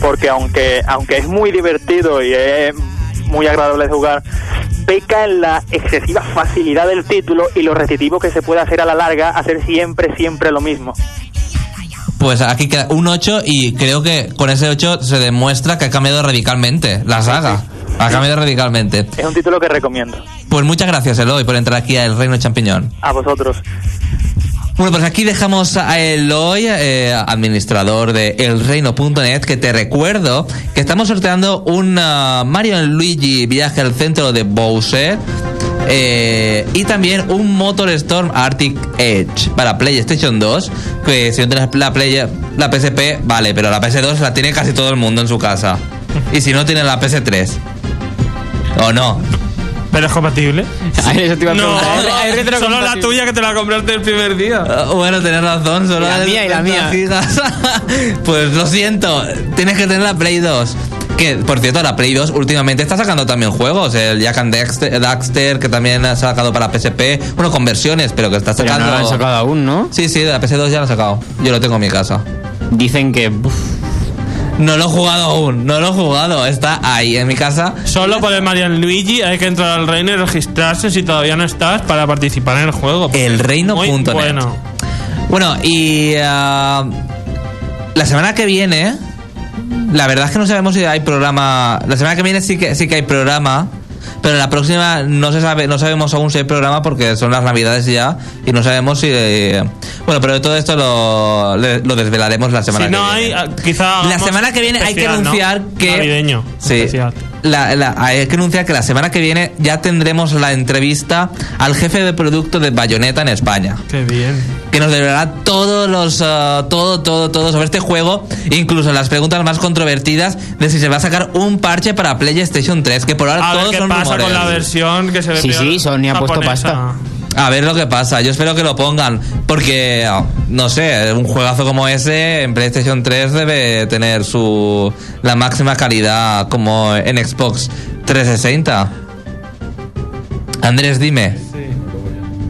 porque aunque aunque es muy divertido y es muy agradable de jugar, peca en la excesiva facilidad del título y lo repetitivo que se puede hacer a la larga, hacer siempre, siempre lo mismo. Pues aquí queda un 8 y creo que con ese 8 se demuestra que ha cambiado radicalmente la saga. Ha cambiado radicalmente. Es un título que recomiendo. Pues muchas gracias, Eloy, por entrar aquí al Reino Champiñón. A vosotros. Bueno, pues aquí dejamos a Eloy, eh, administrador de elreino.net, que te recuerdo que estamos sorteando un ah, Mario Luigi viaje al centro de Bowser eh, y también un Motor Storm Arctic Edge para PlayStation 2, que si no tienes la, Play, la PSP, vale, pero la PS2 la tiene casi todo el mundo en su casa. Y si no, tiene la PS3. ¿O no? ¿Pero es compatible? *laughs* Eso te iba a No, preguntar. ¿Es retro solo la tuya que te la compraste el primer día. Ah, Bueno, tenés razón, solo Y la de mía, y la 30 mía. gigas. *laughs* pues lo siento, tienes que tener la Play 2. Que, por cierto, la Play 2 últimamente está sacando también juegos. El Jack and Daxter, Daxter, que también ha sacado para PSP. Bueno, con versiones, pero que está Pero sacando. no lo han sacado aún, ¿no? Sí, sí, de la PS2 ya lo ha sacado. Yo lo tengo en mi casa. Dicen que... uf, No lo he jugado aún, no lo he jugado. Está ahí en mi casa. Solo por el Marian Luigi hay que entrar al reino y registrarse si todavía no estás para participar en el juego. Elreino.net. Muy bueno. Bueno, y ah, la semana que viene, la verdad es que no sabemos si hay programa. La semana que viene sí que sí que hay programa, pero la próxima no se sabe, no sabemos aún si hay programa porque son las navidades ya y no sabemos si. eh, bueno, pero todo esto lo, lo desvelaremos la semana Si que no viene. hay, ah, quizá. La semana que viene hay que anunciar que. Navideño. Sí. especial. La- la- hay que anunciar que la semana que viene ya tendremos la entrevista al jefe de producto de Bayonetta en España Qué bien. que nos deberá todos los ah, todo todo todo sobre este juego incluso las preguntas más controvertidas de si se va a sacar un parche para PlayStation 3 que por ahora A ver todos qué son pasa rumores. con la versión que se ve Sí, sí, Sony ha puesto pasta. A ver lo que pasa yo espero que lo pongan porque no sé un juegazo como ese en PlayStation 3 debe tener su la máxima calidad como en Xbox 360 Andrés dime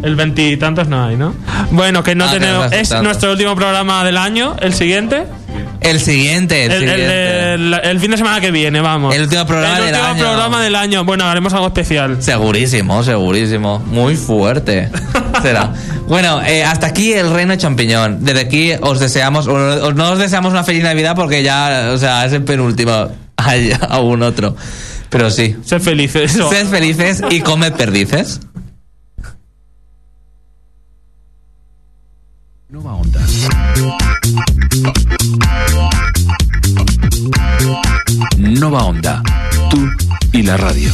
El veintitantos no hay, ¿no? Bueno, que no Ah, que tenemos. no es tanto. nuestro último programa del año, el siguiente. El siguiente el, El, el- siguiente el- el fin de semana que viene, vamos. El último programa El del último año. programa del año. Bueno, haremos algo especial. Segurísimo, segurísimo. Muy fuerte. *laughs* Será. Bueno, eh, hasta aquí el reino champiñón. Desde aquí os deseamos, o- o no os deseamos una feliz Navidad porque ya, o sea, es el penúltimo. *laughs* Hay aún otro. Pero sí. Sed felices. eso. Sed felices y comed perdices. Nova Onda. Nova Onda. Tú y la radio.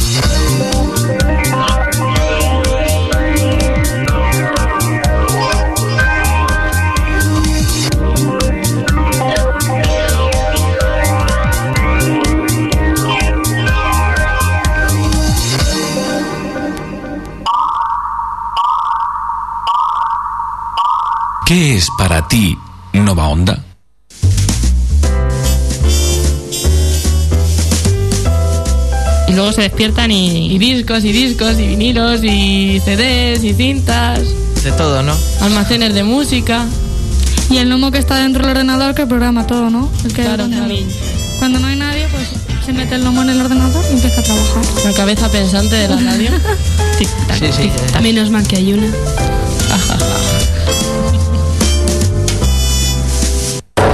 ¿Qué es para ti Nova Onda? Y luego se despiertan y, y discos y discos y vinilos y CDs y cintas, De todo, ¿no? almacenes de música. Y el gnomo que está dentro del ordenador que programa todo, ¿no? El que Claro, claro. cuando no hay nadie, pues se mete el gnomo en el ordenador y empieza a trabajar. La cabeza pensante de la radio. *laughs* Tic, tac, Sí, sí. tic, tac. Menos mal que hay una. *laughs*